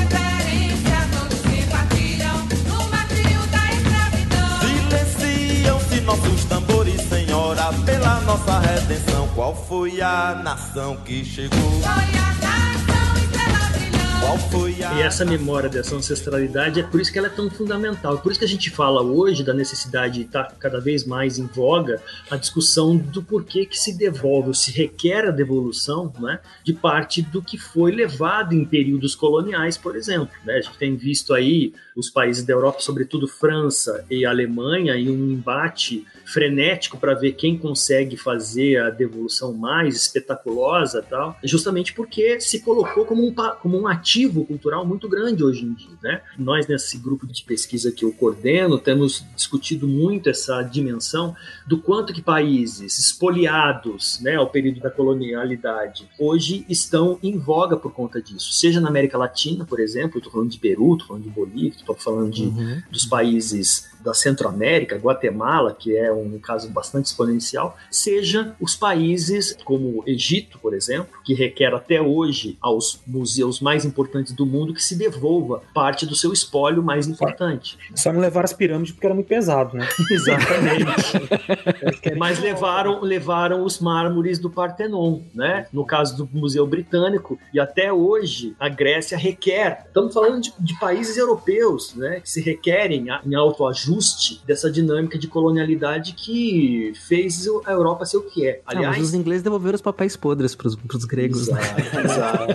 nossos tambores, Senhora, pela nossa redenção. Qual foi a nação que chegou? Foi a e essa memória dessa ancestralidade é por isso que ela é tão fundamental. Por isso que a gente fala hoje da necessidade de estar cada vez mais em voga a discussão do porquê que se devolve, ou se requer a devolução né, de parte do que foi levado em períodos coloniais, por exemplo. Né? A gente tem visto aí os países da Europa, sobretudo França e Alemanha, em um embate frenético para ver quem consegue fazer a devolução mais espetaculosa tal, justamente porque se colocou como um, como um ativo cultural muito grande hoje em dia. Né? Nós, nesse grupo de pesquisa que eu coordeno, temos discutido muito essa dimensão do quanto que países espoliados né, ao período da colonialidade hoje estão em voga por conta disso. Seja na América Latina, por exemplo, estou falando de Peru, estou falando de Bolívia, estou falando de, uhum. dos países da Centro-América, Guatemala, que é um caso bastante exponencial, seja os países como Egito, por exemplo, que requer até hoje aos museus mais importantes do mundo que se devolva parte do seu espólio mais importante. Só não levaram as pirâmides porque era muito pesado, né? Exatamente. Mas levaram, levaram os mármores do Partenon, né? No caso do Museu Britânico, e até hoje a Grécia requer. Estamos falando de, de países europeus, né? Que se requerem em autoajuda ajuste dessa dinâmica de colonialidade que fez a Europa ser o que é. Aliás, ah, mas os ingleses devolveram os papéis podres para os gregos. Exato, né? exato.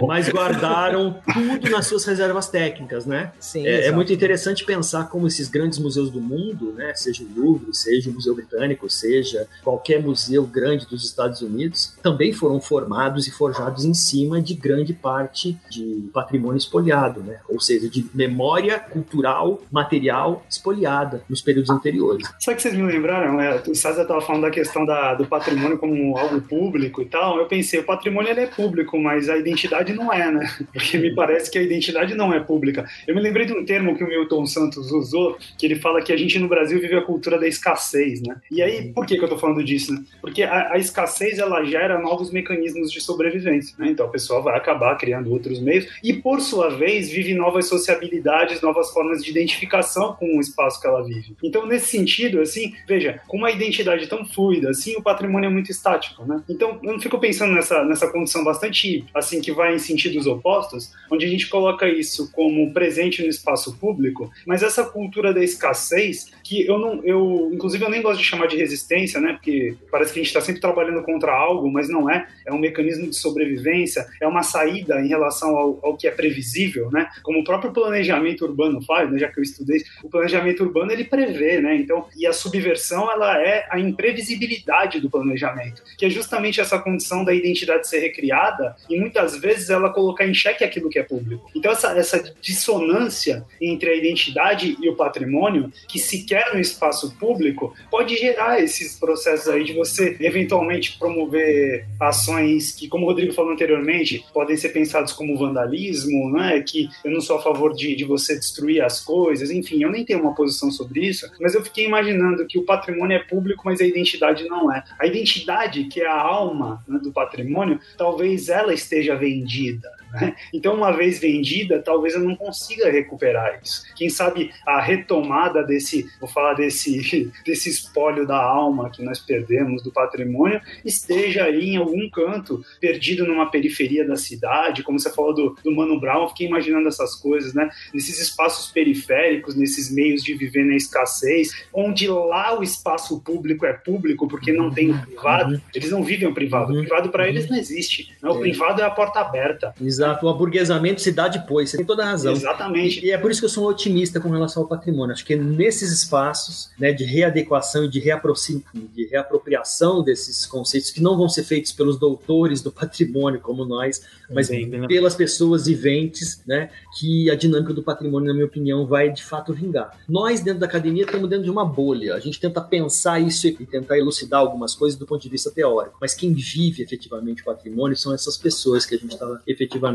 mas guardaram tudo nas suas reservas técnicas, né? Sim, é, é, muito interessante pensar como esses grandes museus do mundo, né, seja o Louvre, seja o Museu Britânico, seja qualquer museu grande dos Estados Unidos, também foram formados e forjados em cima de grande parte de patrimônio espoliado, né? Ou seja, de memória cultural, material espoliada nos períodos anteriores. Sabe que vocês me lembraram? É, o César estava falando da questão da, do patrimônio como algo público e tal. Eu pensei, o patrimônio ele é público, mas a identidade não é, né? Porque me parece que a identidade não é pública. Eu me lembrei de um termo que o Milton Santos usou, que ele fala que a gente no Brasil vive a cultura da escassez, né? E aí, por que, que eu estou falando disso? Né? Porque a, a, escassez ela gera novos mecanismos de sobrevivência, né? Então a pessoa vai acabar criando outros meios e, por sua vez, vive novas sociabilidades, novas formas de identificação com espaço que ela vive. Então, nesse sentido, assim, veja, com uma identidade tão fluida, assim, o patrimônio é muito estático, né? Então, eu não fico pensando nessa, nessa condição bastante, assim, que vai em sentidos opostos, onde a gente coloca isso como presente no espaço público, mas essa cultura da escassez, que eu não, eu, inclusive, eu nem gosto de chamar de resistência, né? Porque parece que a gente está sempre trabalhando contra algo, mas não é. É um mecanismo de sobrevivência, é uma saída em relação ao, ao que é previsível, né? Como o próprio planejamento urbano faz, né? Já que eu estudei, o planejamento urbano ele prevê, né? Então, e a subversão ela é a imprevisibilidade do planejamento, que é justamente essa condição da identidade ser recriada e muitas vezes ela colocar em xeque aquilo que é público. Então, essa, essa dissonância entre a identidade e o patrimônio, que se quer no espaço público, pode gerar esses processos aí de você eventualmente promover ações que, como o Rodrigo falou anteriormente, podem ser pensados como vandalismo, né? Que eu não sou a favor de, de você destruir as coisas, enfim, eu nem tenho uma posição sobre isso, mas eu fiquei imaginando que o patrimônio é público, mas a identidade não é. A identidade, que é a alma né, do patrimônio, talvez ela esteja vendida. Né? Então, uma vez vendida, talvez eu não consiga recuperar isso. Quem sabe a retomada desse, vou falar desse, desse espólio da alma que nós perdemos do patrimônio, esteja aí em algum canto, perdido numa periferia da cidade, como você falou do, do Mano Brown, eu fiquei imaginando essas coisas, né? Nesses espaços periféricos, nesses meios de viver na escassez, onde lá o espaço público é público porque não tem o privado, eles não vivem o privado. O privado para eles não existe. Né? O privado é a porta aberta. Exato. Exato, o aburguesamento se dá depois, você tem toda a razão. Exatamente. E, e, é por isso que eu sou um otimista com relação ao patrimônio. Acho que nesses espaços né, de readequação e de, de reapropriação desses conceitos, que não vão ser feitos pelos doutores do patrimônio como nós, mas bem, bem pelas pessoas viventes, né, que a dinâmica do patrimônio, na minha opinião, vai de fato vingar. Nós, dentro da academia, estamos dentro de uma bolha. A gente tenta pensar isso e tentar elucidar algumas coisas do ponto de vista teórico. Mas quem vive efetivamente o patrimônio são essas pessoas que a gente está efetivamente,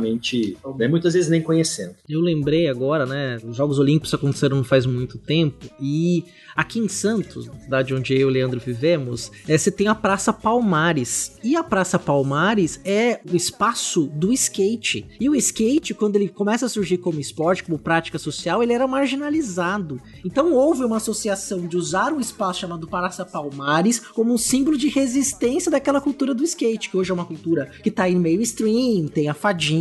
né, muitas vezes nem conhecendo. Eu lembrei agora, né, os Jogos Olímpicos aconteceram não faz muito tempo e Aqui em Santos, cidade onde eu e o Leandro vivemos, é, você tem a Praça Palmares. E a Praça Palmares é o espaço do skate. E o skate, quando ele começa a surgir como esporte, como prática social, ele era marginalizado. Então houve uma associação de usar um espaço chamado Praça Palmares como um símbolo de resistência daquela cultura do skate, que hoje é uma cultura que tá em meio stream, tem a fadinha,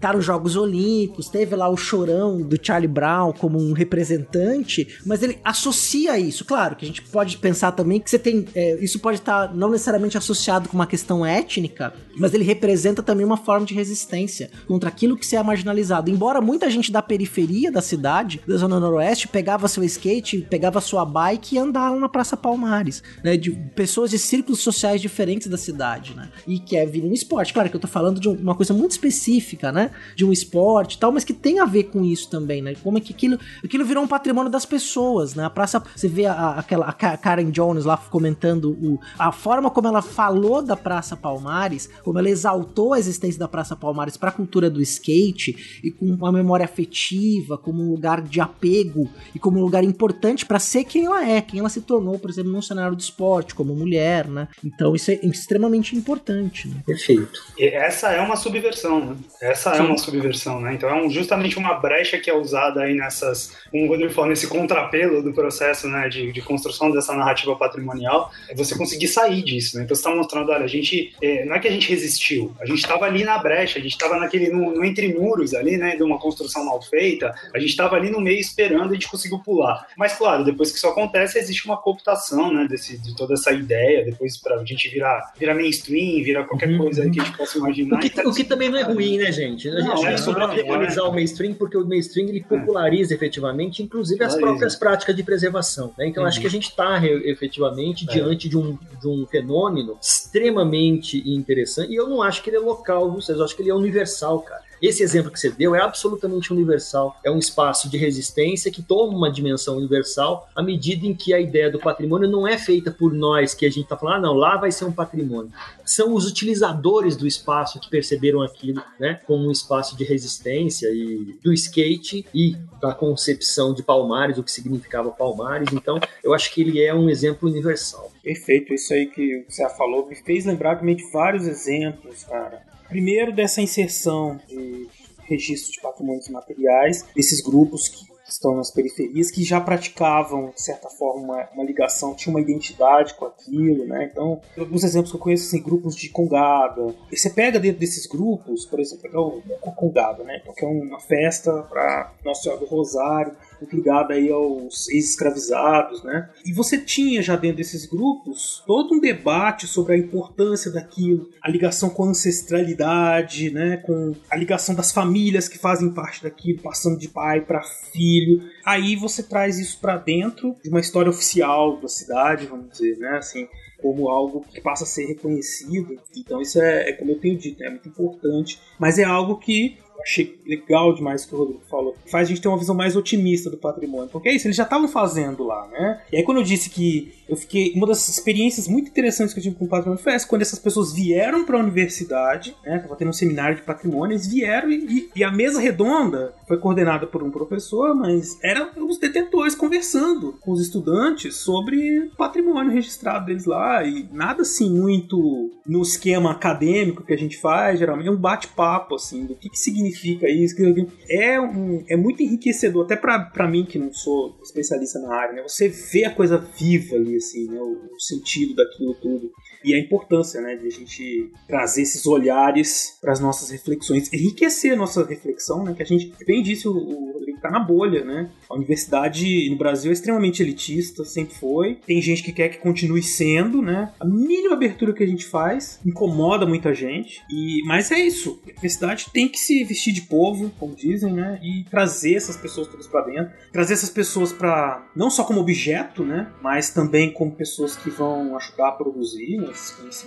tá nos Jogos Olímpicos, teve lá o chorão do Charlie Brown como um representante, mas ele associa isso. Claro que a gente pode pensar também que você tem. É, isso pode estar não necessariamente associado com uma questão étnica, mas ele representa também uma forma de resistência contra aquilo que se é marginalizado. Embora muita gente da periferia da cidade, da Zona Noroeste, pegava seu skate, pegava sua bike e andava na Praça Palmares, né? De pessoas de círculos sociais diferentes da cidade, né? E quer vir um esporte. Claro que eu tô falando de uma coisa muito específica, né? De um esporte e tal, mas que tem a ver com isso também, né? Como é que aquilo, aquilo virou um patrimônio das pessoas, né? A Praça você vê a, aquela a Karen Jones lá comentando o, a forma como ela falou da Praça Palmares, como ela exaltou a existência da Praça Palmares para a cultura do skate e com uma memória afetiva, como um lugar de apego e como um lugar importante para ser quem ela é, quem ela se tornou, por exemplo, no cenário do esporte, como mulher, né? Então isso é extremamente importante. Né? Perfeito. E essa é uma subversão, né? Essa Sim. é uma subversão, né? Então é um, justamente uma brecha que é usada aí nessas, como o Rodrigo falou, nesse contrapelo do processo né, de, de, construção dessa narrativa patrimonial, é você conseguir sair disso. Né? Então você está mostrando, olha, a gente é, não é que a gente resistiu, a gente estava ali na brecha, a gente estava naquele no, no, entre muros ali, né, de uma construção mal feita, a gente estava ali no meio esperando e a gente conseguiu pular. Mas claro, depois que isso acontece, existe uma cooptação, né, desse, de toda essa ideia, depois para a gente virar, virar mainstream, virar qualquer uhum. coisa que a gente possa imaginar. O que, o que também não é ruim, né, gente? A gente não, não pode demonizar o mainstream porque o mainstream ele populariza efetivamente, inclusive as próprias práticas de preservação. Né? Então, uhum. acho que a gente está efetivamente é. diante de um, de um fenômeno extremamente interessante. E eu não acho que ele é local, vocês, eu acho que ele é universal, cara. Esse exemplo que você deu é absolutamente universal. É um espaço de resistência que toma uma dimensão universal à medida em que a ideia do patrimônio não é feita por nós, que a gente está falando, ah, não, lá vai ser um patrimônio. São os utilizadores do espaço que perceberam aquilo né, como um espaço de resistência e do skate e da concepção de Palmares, o que significava Palmares. Então, eu acho que ele é um exemplo universal. Perfeito, isso aí que você falou me fez lembrar de vários exemplos, cara. Primeiro, dessa inserção de registro de patrimônios materiais, desses grupos que estão nas periferias, que já praticavam, de certa forma, uma, ligação, tinha uma identidade com aquilo, né? Então, alguns exemplos que eu conheço, assim, grupos de Congada. E você pega dentro desses grupos, por exemplo, o Congada, né? Então, que é uma festa para Nossa Senhora do Rosário, muito ligada aí aos ex-escravizados, né? E você tinha já dentro desses grupos todo um debate sobre a importância daquilo, a ligação com a ancestralidade, né? Com a ligação das famílias que fazem parte daquilo, passando de pai para filho. Aí você traz isso para dentro de uma história oficial da cidade, vamos dizer, né? Assim, como algo que passa a ser reconhecido. Então isso é, é como eu tenho dito, é muito importante. Mas é algo que achei legal demais o que o Rodrigo falou. Faz a gente ter uma visão mais otimista do patrimônio. Porque é isso, eles já estavam fazendo lá, né? E aí quando eu disse que eu fiquei. Uma das experiências muito interessantes que eu tive com o patrimônio foi essa, quando essas pessoas vieram para a universidade, né? Tava tendo um seminário de patrimônio, eles vieram e, e, a mesa redonda foi coordenada por um professor, mas eram os detentores conversando com os estudantes sobre patrimônio registrado deles lá. E nada assim muito no esquema acadêmico que a gente faz, geralmente é um bate-papo assim, do que, que significa isso. Que, é, um, é muito enriquecedor, até para mim que não sou especialista na área, né? Você vê a coisa viva ali assim, né, o, o sentido daquilo tudo e a importância né, de a gente trazer esses olhares para as nossas reflexões, enriquecer a nossa reflexão, né, que a gente, bem disse o, o Está na bolha, né? A universidade no Brasil é extremamente elitista, sempre foi. Tem gente que quer que continue sendo, né? A mínima abertura que a gente faz incomoda muita gente, e mas é isso. A universidade tem que se vestir de povo, como dizem, né? E trazer essas pessoas todas para dentro, trazer essas pessoas para não só como objeto, né? Mas também como pessoas que vão ajudar a produzir, né?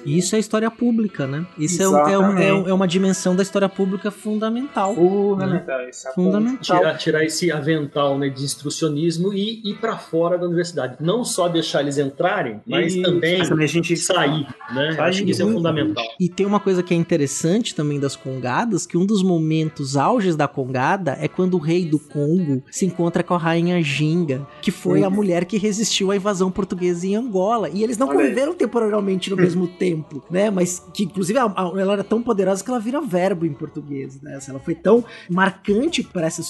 Isso é história pública, né? Isso é, é, é, é, uma dimensão da história pública fundamental. Fundamental, né? fundamental. Tirar, tirar, esse avental né, de instrucionismo e ir para fora da universidade. Não só deixar eles entrarem, mas e, também a gente sair, né? Acho que isso é fundamental. E tem uma coisa que é interessante também das congadas, que um dos momentos auges da congada é quando o rei do Congo se encontra com a rainha Ginga, que foi uhum. a mulher que resistiu à invasão portuguesa em Angola. E eles não Olha conviveram aí. temporariamente no mesmo tempo, né? Mas que inclusive ela era tão poderosa que ela vira verbo em português, né? Ela foi tão marcante para essas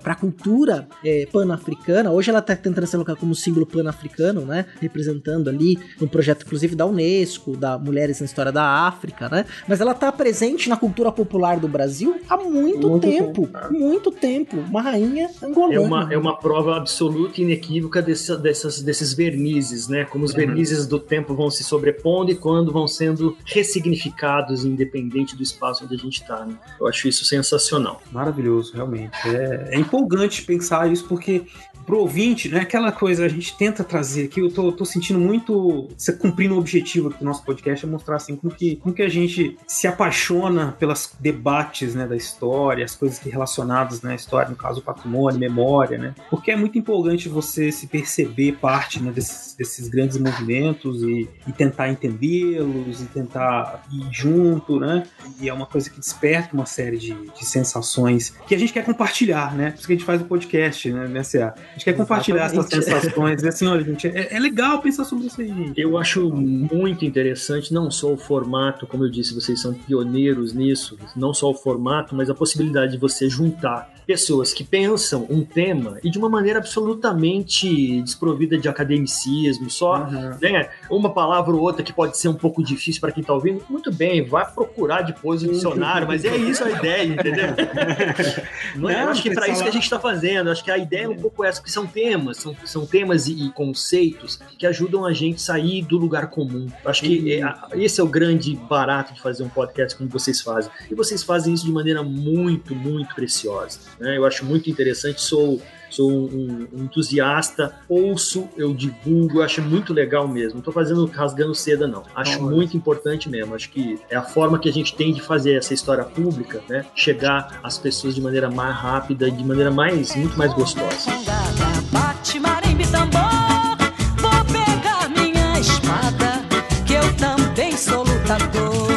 para a cultura é, pan-africana. Hoje ela está tentando ser colocada como símbolo pan-africano, né? Representando ali um projeto inclusive da Unesco, da Mulheres na História da África, né? Mas ela está presente na cultura popular do Brasil há muito, muito tempo, tempo, muito tempo. Uma rainha angolana. É uma, é uma prova absoluta e inequívoca desse, dessas, desses vernizes, né? Como os uhum. vernizes do tempo vão se sobrepondo e quando vão sendo ressignificados, independente do espaço onde a gente está. Né? Eu acho isso sensacional. Maravilhoso, realmente. É, é empolgante pensar isso, porque pro ouvinte, né? Aquela coisa, a gente tenta trazer aqui, eu tô, tô sentindo muito você cumprindo o objetivo do nosso podcast, é mostrar assim como que, como que a gente se apaixona pelos debates né, da história, as coisas relacionadas na né, história, no caso patrimônio, memória, né? Porque é muito empolgante você se perceber parte né, desses, desses grandes movimentos e, e tentar entendê-los e tentar ir junto, né? E é uma coisa que desperta uma série de, de sensações que a gente quer compartilhar, né? Por isso que a gente faz o podcast, né, né a gente quer compartilhar essas sensações. Assim, olha, gente, é, é, legal pensar sobre isso aí, gente. Eu acho muito interessante, não só o formato, como eu disse, vocês são pioneiros nisso, não só o formato, mas a possibilidade de você juntar pessoas que pensam um tema e de uma maneira absolutamente desprovida de academicismo, só uhum. né, uma palavra ou outra que pode ser um pouco difícil para quem está ouvindo, muito bem, vai procurar depois o dicionário, mas é isso a ideia, entendeu? Não, é, Não, acho que é para isso que a gente está fazendo, acho que a ideia é um pouco essa, que são temas, são, são temas e, e conceitos que ajudam a gente sair do lugar comum. Acho que é, esse é o grande barato de fazer um podcast como vocês fazem. E vocês fazem isso de maneira muito, muito preciosa. Né? Eu acho muito interessante, sou sou um, um, entusiasta, ouço, eu divulgo, eu acho muito legal mesmo. Não estou fazendo rasgando seda, não. Acho não, muito importante mesmo. Acho que é a forma que a gente tem de fazer essa história pública, né? Chegar às pessoas de maneira mais rápida, de maneira mais muito mais gostosa. Bate marimba tambor, vou pegar minha espada, que eu também sou lutador.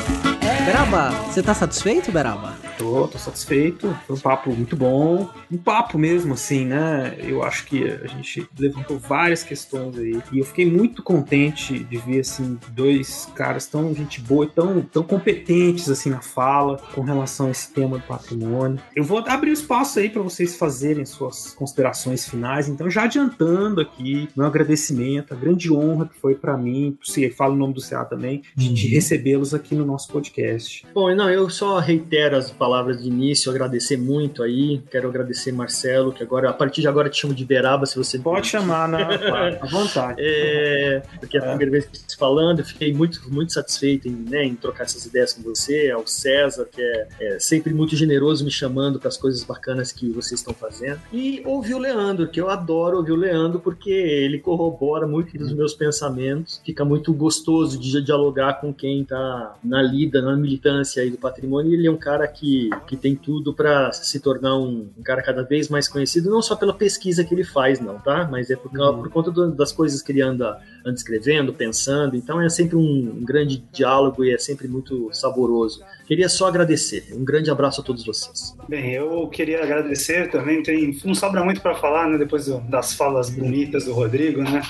Beraba, você tá satisfeito, Beraba? Tô, tô satisfeito. Foi um papo muito bom. Um papo mesmo, assim, né? Eu acho que a gente levantou várias questões aí. E eu fiquei muito contente de ver, assim, dois caras tão gente boa e tão, tão competentes, assim, na fala com relação a esse tema do patrimônio. Eu vou abrir o espaço aí para vocês fazerem suas considerações finais. Então, já adiantando aqui, meu agradecimento, a grande honra que foi para mim, se falo o nome do CA também, de, de uhum. recebê-los aqui no nosso podcast. Bom, não, eu só reitero as palavras palavras de início, agradecer muito aí. Quero agradecer Marcelo, que agora, a partir de agora te chamo de Beraba, se você Pode chamar, né? À vontade. É, porque é a primeira vez que estou falando, eu fiquei muito, muito satisfeito em, né, em trocar essas ideias com você, ao César, que é, é sempre muito generoso me chamando para as coisas bacanas que vocês estão fazendo. E ouvir o Leandro, que eu adoro ouvir o Leandro, porque ele corrobora muito dos meus pensamentos, fica muito gostoso de dialogar com quem está na lida, na militância aí do patrimônio. Ele é um cara que, que tem tudo para se tornar um, um, cara cada vez mais conhecido, não só pela pesquisa que ele faz, não, tá? Mas é por, uhum. por conta do, das coisas que ele anda, anda escrevendo, pensando. Então é sempre um, um grande diálogo e é sempre muito saboroso. Queria só agradecer. Um grande abraço a todos vocês. Bem, eu queria agradecer também. Tem, não sobra muito para falar, né? Depois das falas bonitas do Rodrigo, né?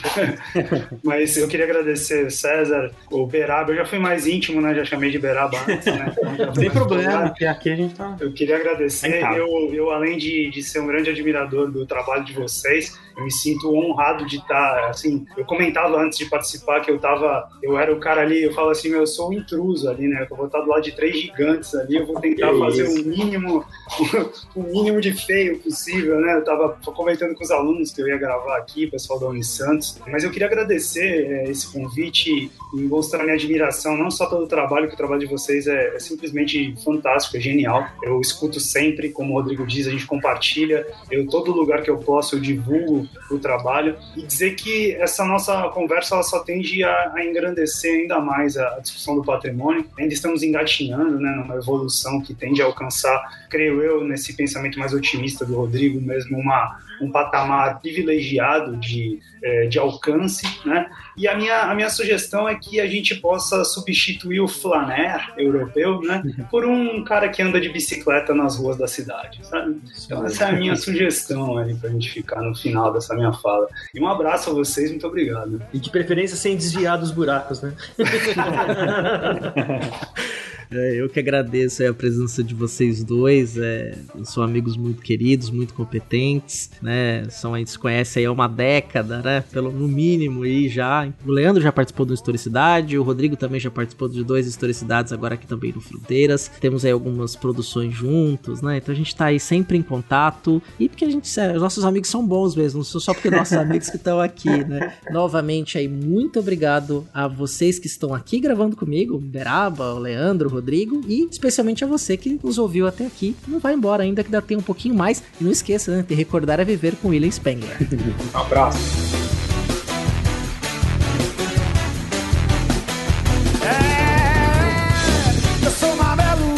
Mas eu queria agradecer César, o Beraba. Eu já fui mais íntimo, né? Já chamei de Beraba antes, né? Então, Sem problema, porque aqui a gente tá. Eu queria agradecer. Eu, eu além de, de ser um grande admirador do trabalho de vocês, eu me sinto honrado de estar, assim, eu comentava antes de participar que eu tava, eu era o cara ali, eu falo assim, eu sou um intruso ali, né? Eu vou estar do lado de três gigantes ali, eu vou tentar que fazer o um mínimo, o um mínimo de feio possível, né? Eu tava comentando com os alunos que eu ia gravar aqui, pessoal da Unisantos, mas eu queria agradecer é, esse convite e mostrar minha admiração, não só pelo trabalho, que o trabalho de vocês é, é simplesmente fantástico, é genial. Eu escuto sempre, como o Rodrigo diz, a gente compartilha, eu todo lugar que eu posso eu divulgo o trabalho e dizer que essa nossa conversa ela só tende a, a engrandecer ainda mais a, a discussão do patrimônio. Ainda estamos engatinhando né, numa evolução que tende a alcançar, creio eu, nesse pensamento mais otimista do Rodrigo, mesmo uma, um patamar privilegiado de, é, de alcance, né? E a minha, a minha sugestão é que a gente possa substituir o flaner europeu, né, por um cara que anda de bicicleta nas ruas da cidade, sabe? Então essa é a minha sugestão aí pra gente ficar no final dessa minha fala. E um abraço a vocês, muito obrigado. E de preferência sem desviar dos buracos, né? É, eu que agradeço a presença de vocês dois. É, são amigos muito queridos, muito competentes, né? São, a gente se conhece aí há uma década, né? Pelo, no mínimo aí já. O Leandro já participou do Historicidade, o Rodrigo também já participou de dois Historicidades, agora aqui também no Fronteiras. Temos aí algumas produções juntos, né? Então a gente tá aí sempre em contato. E porque a gente, sério, nossos amigos são bons mesmo, não só porque nossos amigos que estão aqui, né? Novamente aí, muito obrigado a vocês que estão aqui gravando comigo, o Beraba, o Leandro, Rodrigo e especialmente a você que nos ouviu até aqui. Não vai embora ainda que dá tem um pouquinho mais. E não esqueça, né, de recordar a viver com William Spengler. um abraço. É, eu sou Mamelu,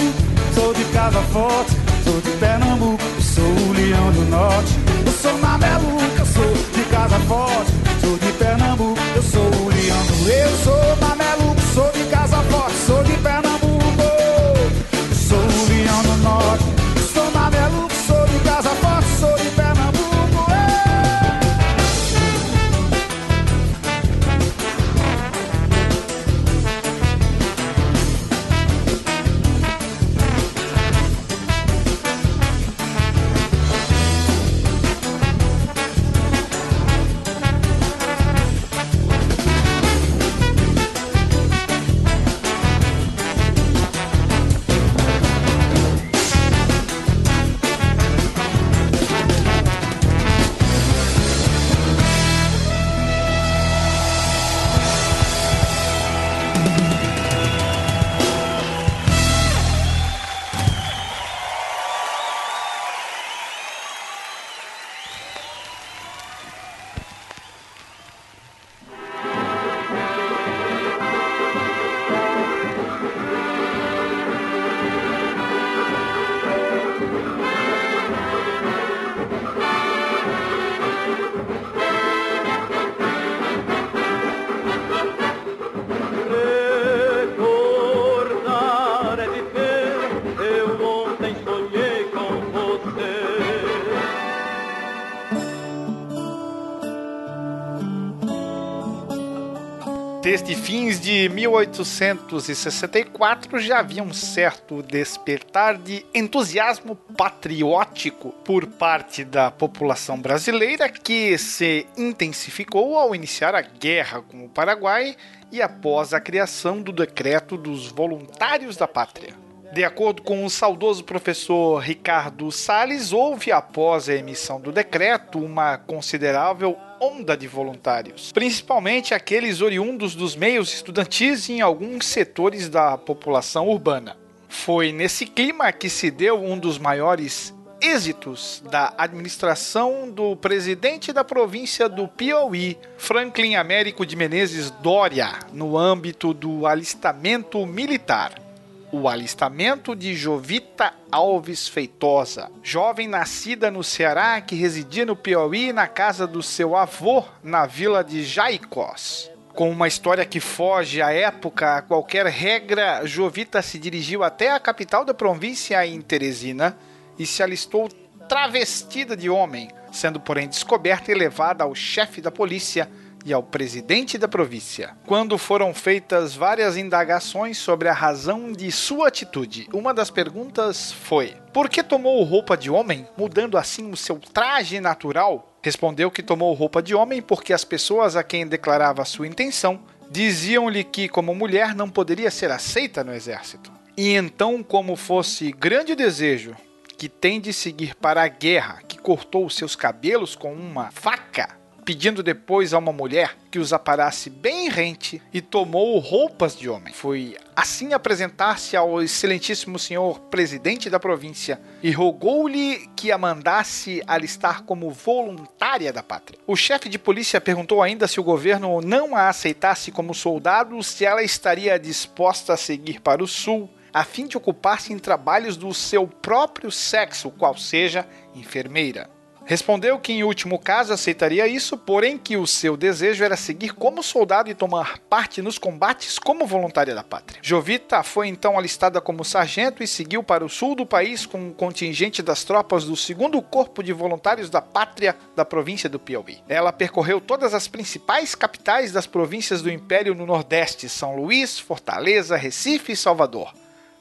sou de Casa Forte, sou de Pernambuco, sou o leão do norte. Eu sou Mamelu, eu sou de Casa Forte, sou de Pernambuco, 1864 já havia um certo despertar de entusiasmo patriótico por parte da população brasileira que se intensificou ao iniciar a guerra com o Paraguai e após a criação do decreto dos voluntários da pátria. De acordo com o saudoso professor Ricardo Salles, houve após a emissão do decreto uma considerável onda de voluntários, principalmente aqueles oriundos dos meios estudantis e em alguns setores da população urbana. Foi nesse clima que se deu um dos maiores êxitos da administração do presidente da província do Piauí, Franklin Américo de Menezes Dória, no âmbito do alistamento militar. O alistamento de Jovita Alves Feitosa, jovem nascida no Ceará que residia no Piauí na casa do seu avô na vila de Jaicós. Com uma história que foge à época a qualquer regra, Jovita se dirigiu até a capital da província em Teresina e se alistou travestida de homem, sendo porém descoberta e levada ao chefe da polícia e ao presidente da província. Quando foram feitas várias indagações sobre a razão de sua atitude, uma das perguntas foi: por que tomou roupa de homem, mudando assim o seu traje natural? Respondeu que tomou roupa de homem porque as pessoas a quem declarava sua intenção diziam-lhe que, como mulher, não poderia ser aceita no exército. E então, como fosse grande desejo que tem de seguir para a guerra, que cortou seus cabelos com uma faca, pedindo depois a uma mulher que os aparasse bem rente e tomou roupas de homem. Foi assim apresentar-se ao excelentíssimo senhor presidente da província e rogou-lhe que a mandasse alistar como voluntária da pátria. O chefe de polícia perguntou ainda se o governo não a aceitasse como soldado, se ela estaria disposta a seguir para o sul a fim de ocupar-se em trabalhos do seu próprio sexo, qual seja enfermeira. Respondeu que, em último caso, aceitaria isso, porém que o seu desejo era seguir como soldado e tomar parte nos combates como voluntária da pátria. Jovita foi então alistada como sargento e seguiu para o sul do país com um contingente das tropas do 2 Corpo de Voluntários da Pátria da província do Piauí. Ela percorreu todas as principais capitais das províncias do Império no Nordeste: São Luís, Fortaleza, Recife e Salvador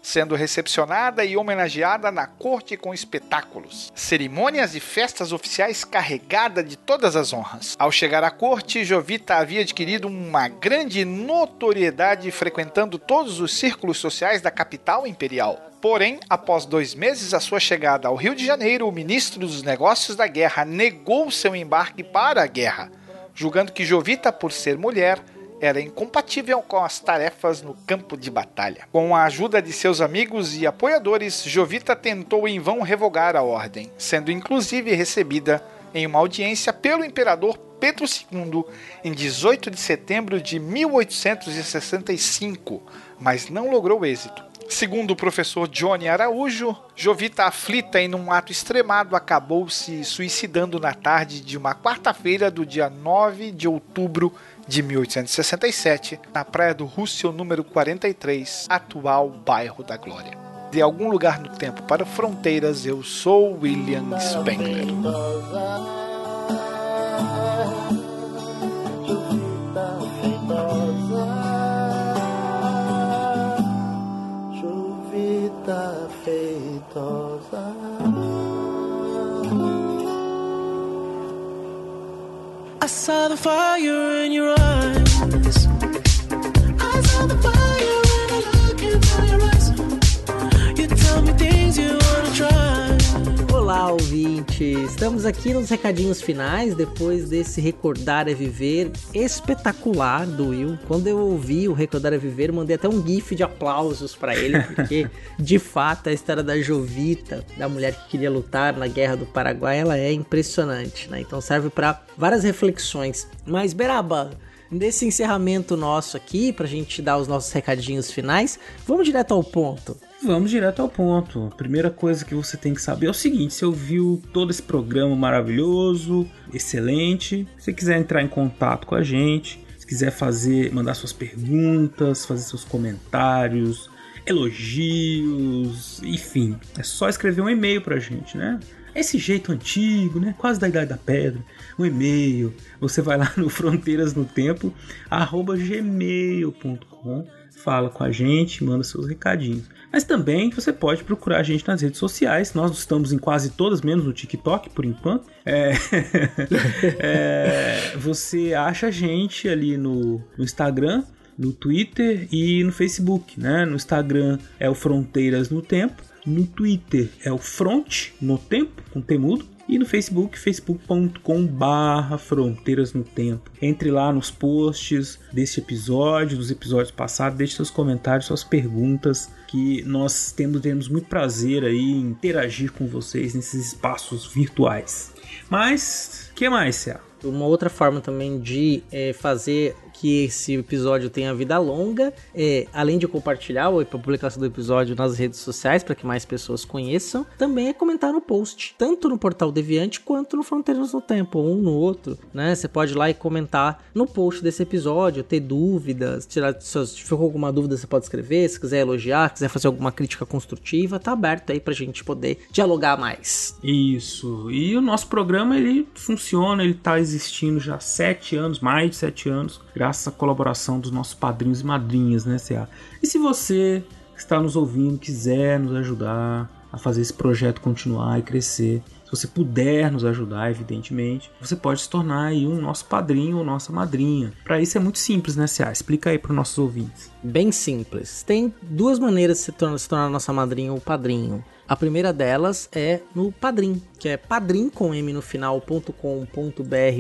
sendo recepcionada e homenageada na corte com espetáculos, cerimônias e festas oficiais carregada de todas as honras. Ao chegar à corte, Jovita havia adquirido uma grande notoriedade frequentando todos os círculos sociais da capital imperial. Porém, após dois meses a sua chegada ao Rio de Janeiro, o ministro dos Negócios da Guerra negou seu embarque para a guerra, julgando que Jovita, por ser mulher, era incompatível com as tarefas no campo de batalha. Com a ajuda de seus amigos e apoiadores, Jovita tentou em vão revogar a ordem, sendo inclusive recebida em uma audiência pelo imperador Pedro II em 18 de setembro de 1865, mas não logrou êxito. Segundo o professor Johnny Araújo, Jovita, aflita em um ato extremado, acabou se suicidando na tarde de uma quarta-feira do dia 9 de outubro de 1867, na praia do Rússio número 43, atual bairro da Glória. De algum lugar no tempo para fronteiras, eu sou William Spengler. I saw the fire in your eyes. Olá, ouvinte! Estamos aqui nos recadinhos finais depois desse Recordar é Viver espetacular do Will. Quando eu ouvi o Recordar é Viver, mandei até um gif de aplausos para ele, porque de fato a história da Jovita, da mulher que queria lutar na Guerra do Paraguai, ela é impressionante, né? Então serve para várias reflexões. Mas Beraba, nesse encerramento nosso aqui, pra gente dar os nossos recadinhos finais, vamos direto ao ponto. Vamos direto ao ponto. A primeira coisa que você tem que saber é o seguinte: você ouviu todo esse programa maravilhoso, excelente. Se quiser entrar em contato com a gente, se quiser fazer, mandar suas perguntas, fazer seus comentários, elogios, enfim, é só escrever um e-mail pra gente, né? Esse jeito antigo, né? Quase da idade da pedra. Um e-mail. Você vai lá no fronteiras no tempo, arroba gmail.com, fala com a gente, manda seus recadinhos. Mas também você pode procurar a gente nas redes sociais. Nós estamos em quase todas, menos no TikTok, por enquanto. É... é... Você acha a gente ali no, no Instagram no Twitter e no Facebook, né? No Instagram é o Fronteiras no Tempo, no Twitter é o Front no Tempo, com temudo, e no Facebook, facebook.com barra Fronteiras no Tempo. Entre lá nos posts deste episódio, dos episódios passados, deixe seus comentários, suas perguntas, que nós temos, temos muito prazer aí em interagir com vocês nesses espaços virtuais. Mas, que mais, Cé? Uma outra forma também de é, fazer que esse episódio tenha vida longa, é, além de compartilhar a publicação do episódio nas redes sociais para que mais pessoas conheçam, também é comentar no post, tanto no portal Deviante quanto no Fronteiras no Tempo, um no outro, né? Você pode ir lá e comentar no post desse episódio, ter dúvidas, tirar se ficou alguma dúvida você pode escrever, se quiser elogiar, quiser fazer alguma crítica construtiva, tá aberto aí pra gente poder dialogar mais. Isso. E o nosso programa ele funciona, ele tá existindo já há sete anos, mais de sete anos, graças à colaboração dos nossos padrinhos e madrinhas, né, CA? E se você que está nos ouvindo quiser nos ajudar a fazer esse projeto continuar e crescer, se você puder nos ajudar, evidentemente, você pode se tornar aí um nosso padrinho ou nossa madrinha. Para isso é muito simples, né, CA? Explica aí para os nossos ouvintes. Bem simples. Tem duas maneiras de se tornar, se tornar nossa madrinha ou padrinho. A primeira delas é no Padrim, que é padrim com m no final.com.br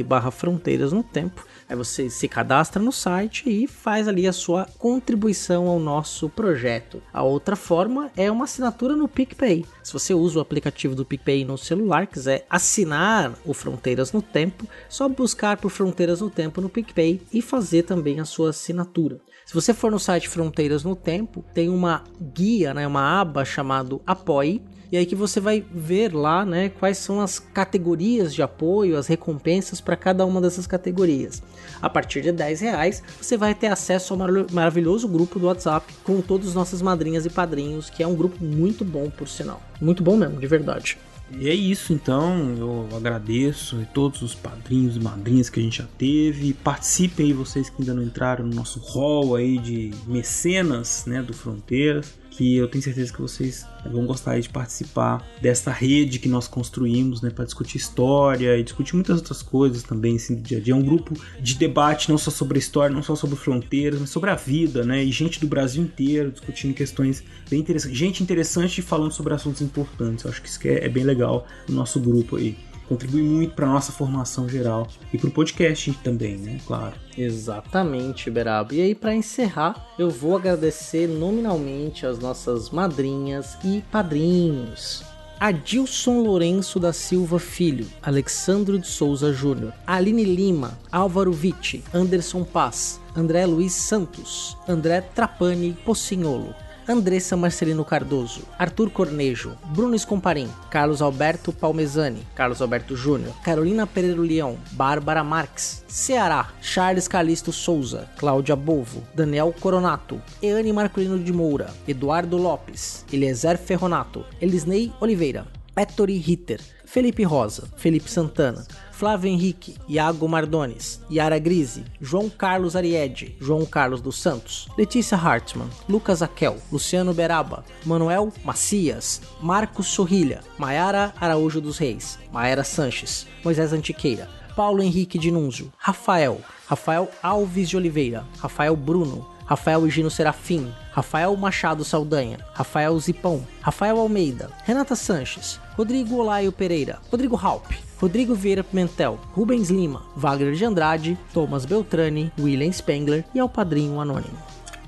barra fronteiras no tempo. Aí você se cadastra no site e faz ali a sua contribuição ao nosso projeto. A outra forma é uma assinatura no PicPay. Se você usa o aplicativo do PicPay no celular, quiser assinar o Fronteiras no Tempo, só buscar por Fronteiras no Tempo no PicPay e fazer também a sua assinatura. Se você for no site Fronteiras no Tempo, tem uma guia, né, uma aba chamado Apoie, e aí que você vai ver lá, né, quais são as categorias de apoio, as recompensas para cada uma dessas categorias. A partir de 10 reais, você vai ter acesso ao mar maravilhoso grupo do WhatsApp com todas as nossas madrinhas e padrinhos, que é um grupo muito bom, por sinal. Muito bom mesmo, de verdade. E é isso então, eu agradeço a todos os padrinhos e madrinhas que a gente já teve. Participem aí vocês que ainda não entraram no nosso hall aí de mecenas, né, do Fronteiras que eu tenho certeza que vocês vão gostar de participar dessa rede que nós construímos, né, para discutir história e discutir muitas outras coisas também assim, do dia a dia. É um grupo de debate não só sobre história, não só sobre fronteiras, mas sobre a vida, né, e gente do Brasil inteiro discutindo questões bem interessantes, gente interessante falando sobre assuntos importantes. Eu acho que isso é, é bem legal no nosso grupo aí contribui muito para nossa formação geral e para o podcast também, né? Claro. Exatamente, Berabo. E aí, para encerrar, eu vou agradecer nominalmente as nossas madrinhas e padrinhos. Adilson Lourenço da Silva Filho, Alexandro de Souza Júnior, Aline Lima, Álvaro Vitti, Anderson Paz, André Luiz Santos, André Trapani Pocinholo, Andressa Marcelino Cardoso, Arthur Cornejo, Bruno Escomparim, Carlos Alberto Palmezani, Carlos Alberto Júnior, Carolina Pereira Leão, Bárbara Marques, Ceará, Charles Calisto Souza, Cláudia Bovo, Daniel Coronato, Eane Marcolino de Moura, Eduardo Lopes, Eliezer Ferronato, Elisnei Oliveira, Ettore Ritter, Felipe Rosa, Felipe Santana, Flávio Henrique, Iago Mardones, Yara Grise, João Carlos Ariede, João Carlos dos Santos, Letícia Hartmann, Lucas Aquel, Luciano Beraba, Manuel Macias, Marcos Sorrilha, Maiara Araújo dos Reis, Maera Sanches, Moisés Antiqueira, Paulo Henrique Dinunzio, Rafael, Rafael Alves de Oliveira, Rafael Bruno, Rafael Higino Serafim, Rafael Machado Saldanha, Rafael Zipão, Rafael Almeida, Renata Sanches, Rodrigo Olaio Pereira, Rodrigo Halp, Rodrigo Vieira Pimentel, Rubens Lima, Wagner de Andrade, Thomas Beltrani, William Spengler e ao Padrinho Anônimo.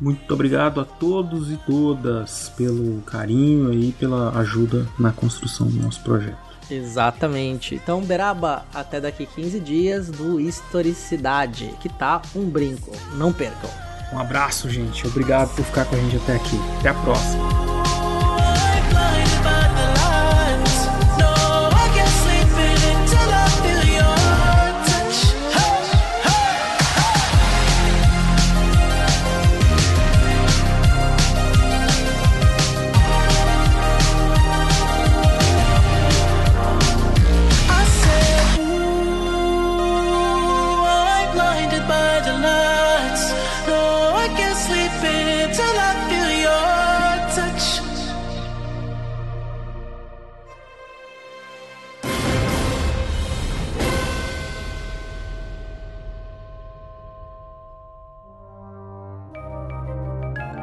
Muito obrigado a todos e todas pelo carinho e pela ajuda na construção do nosso projeto. Exatamente. Então, Beraba, até daqui 15 dias do Historicidade, que tá um brinco. Não percam. Um abraço, gente. Obrigado por ficar com a gente até aqui. Até a próxima.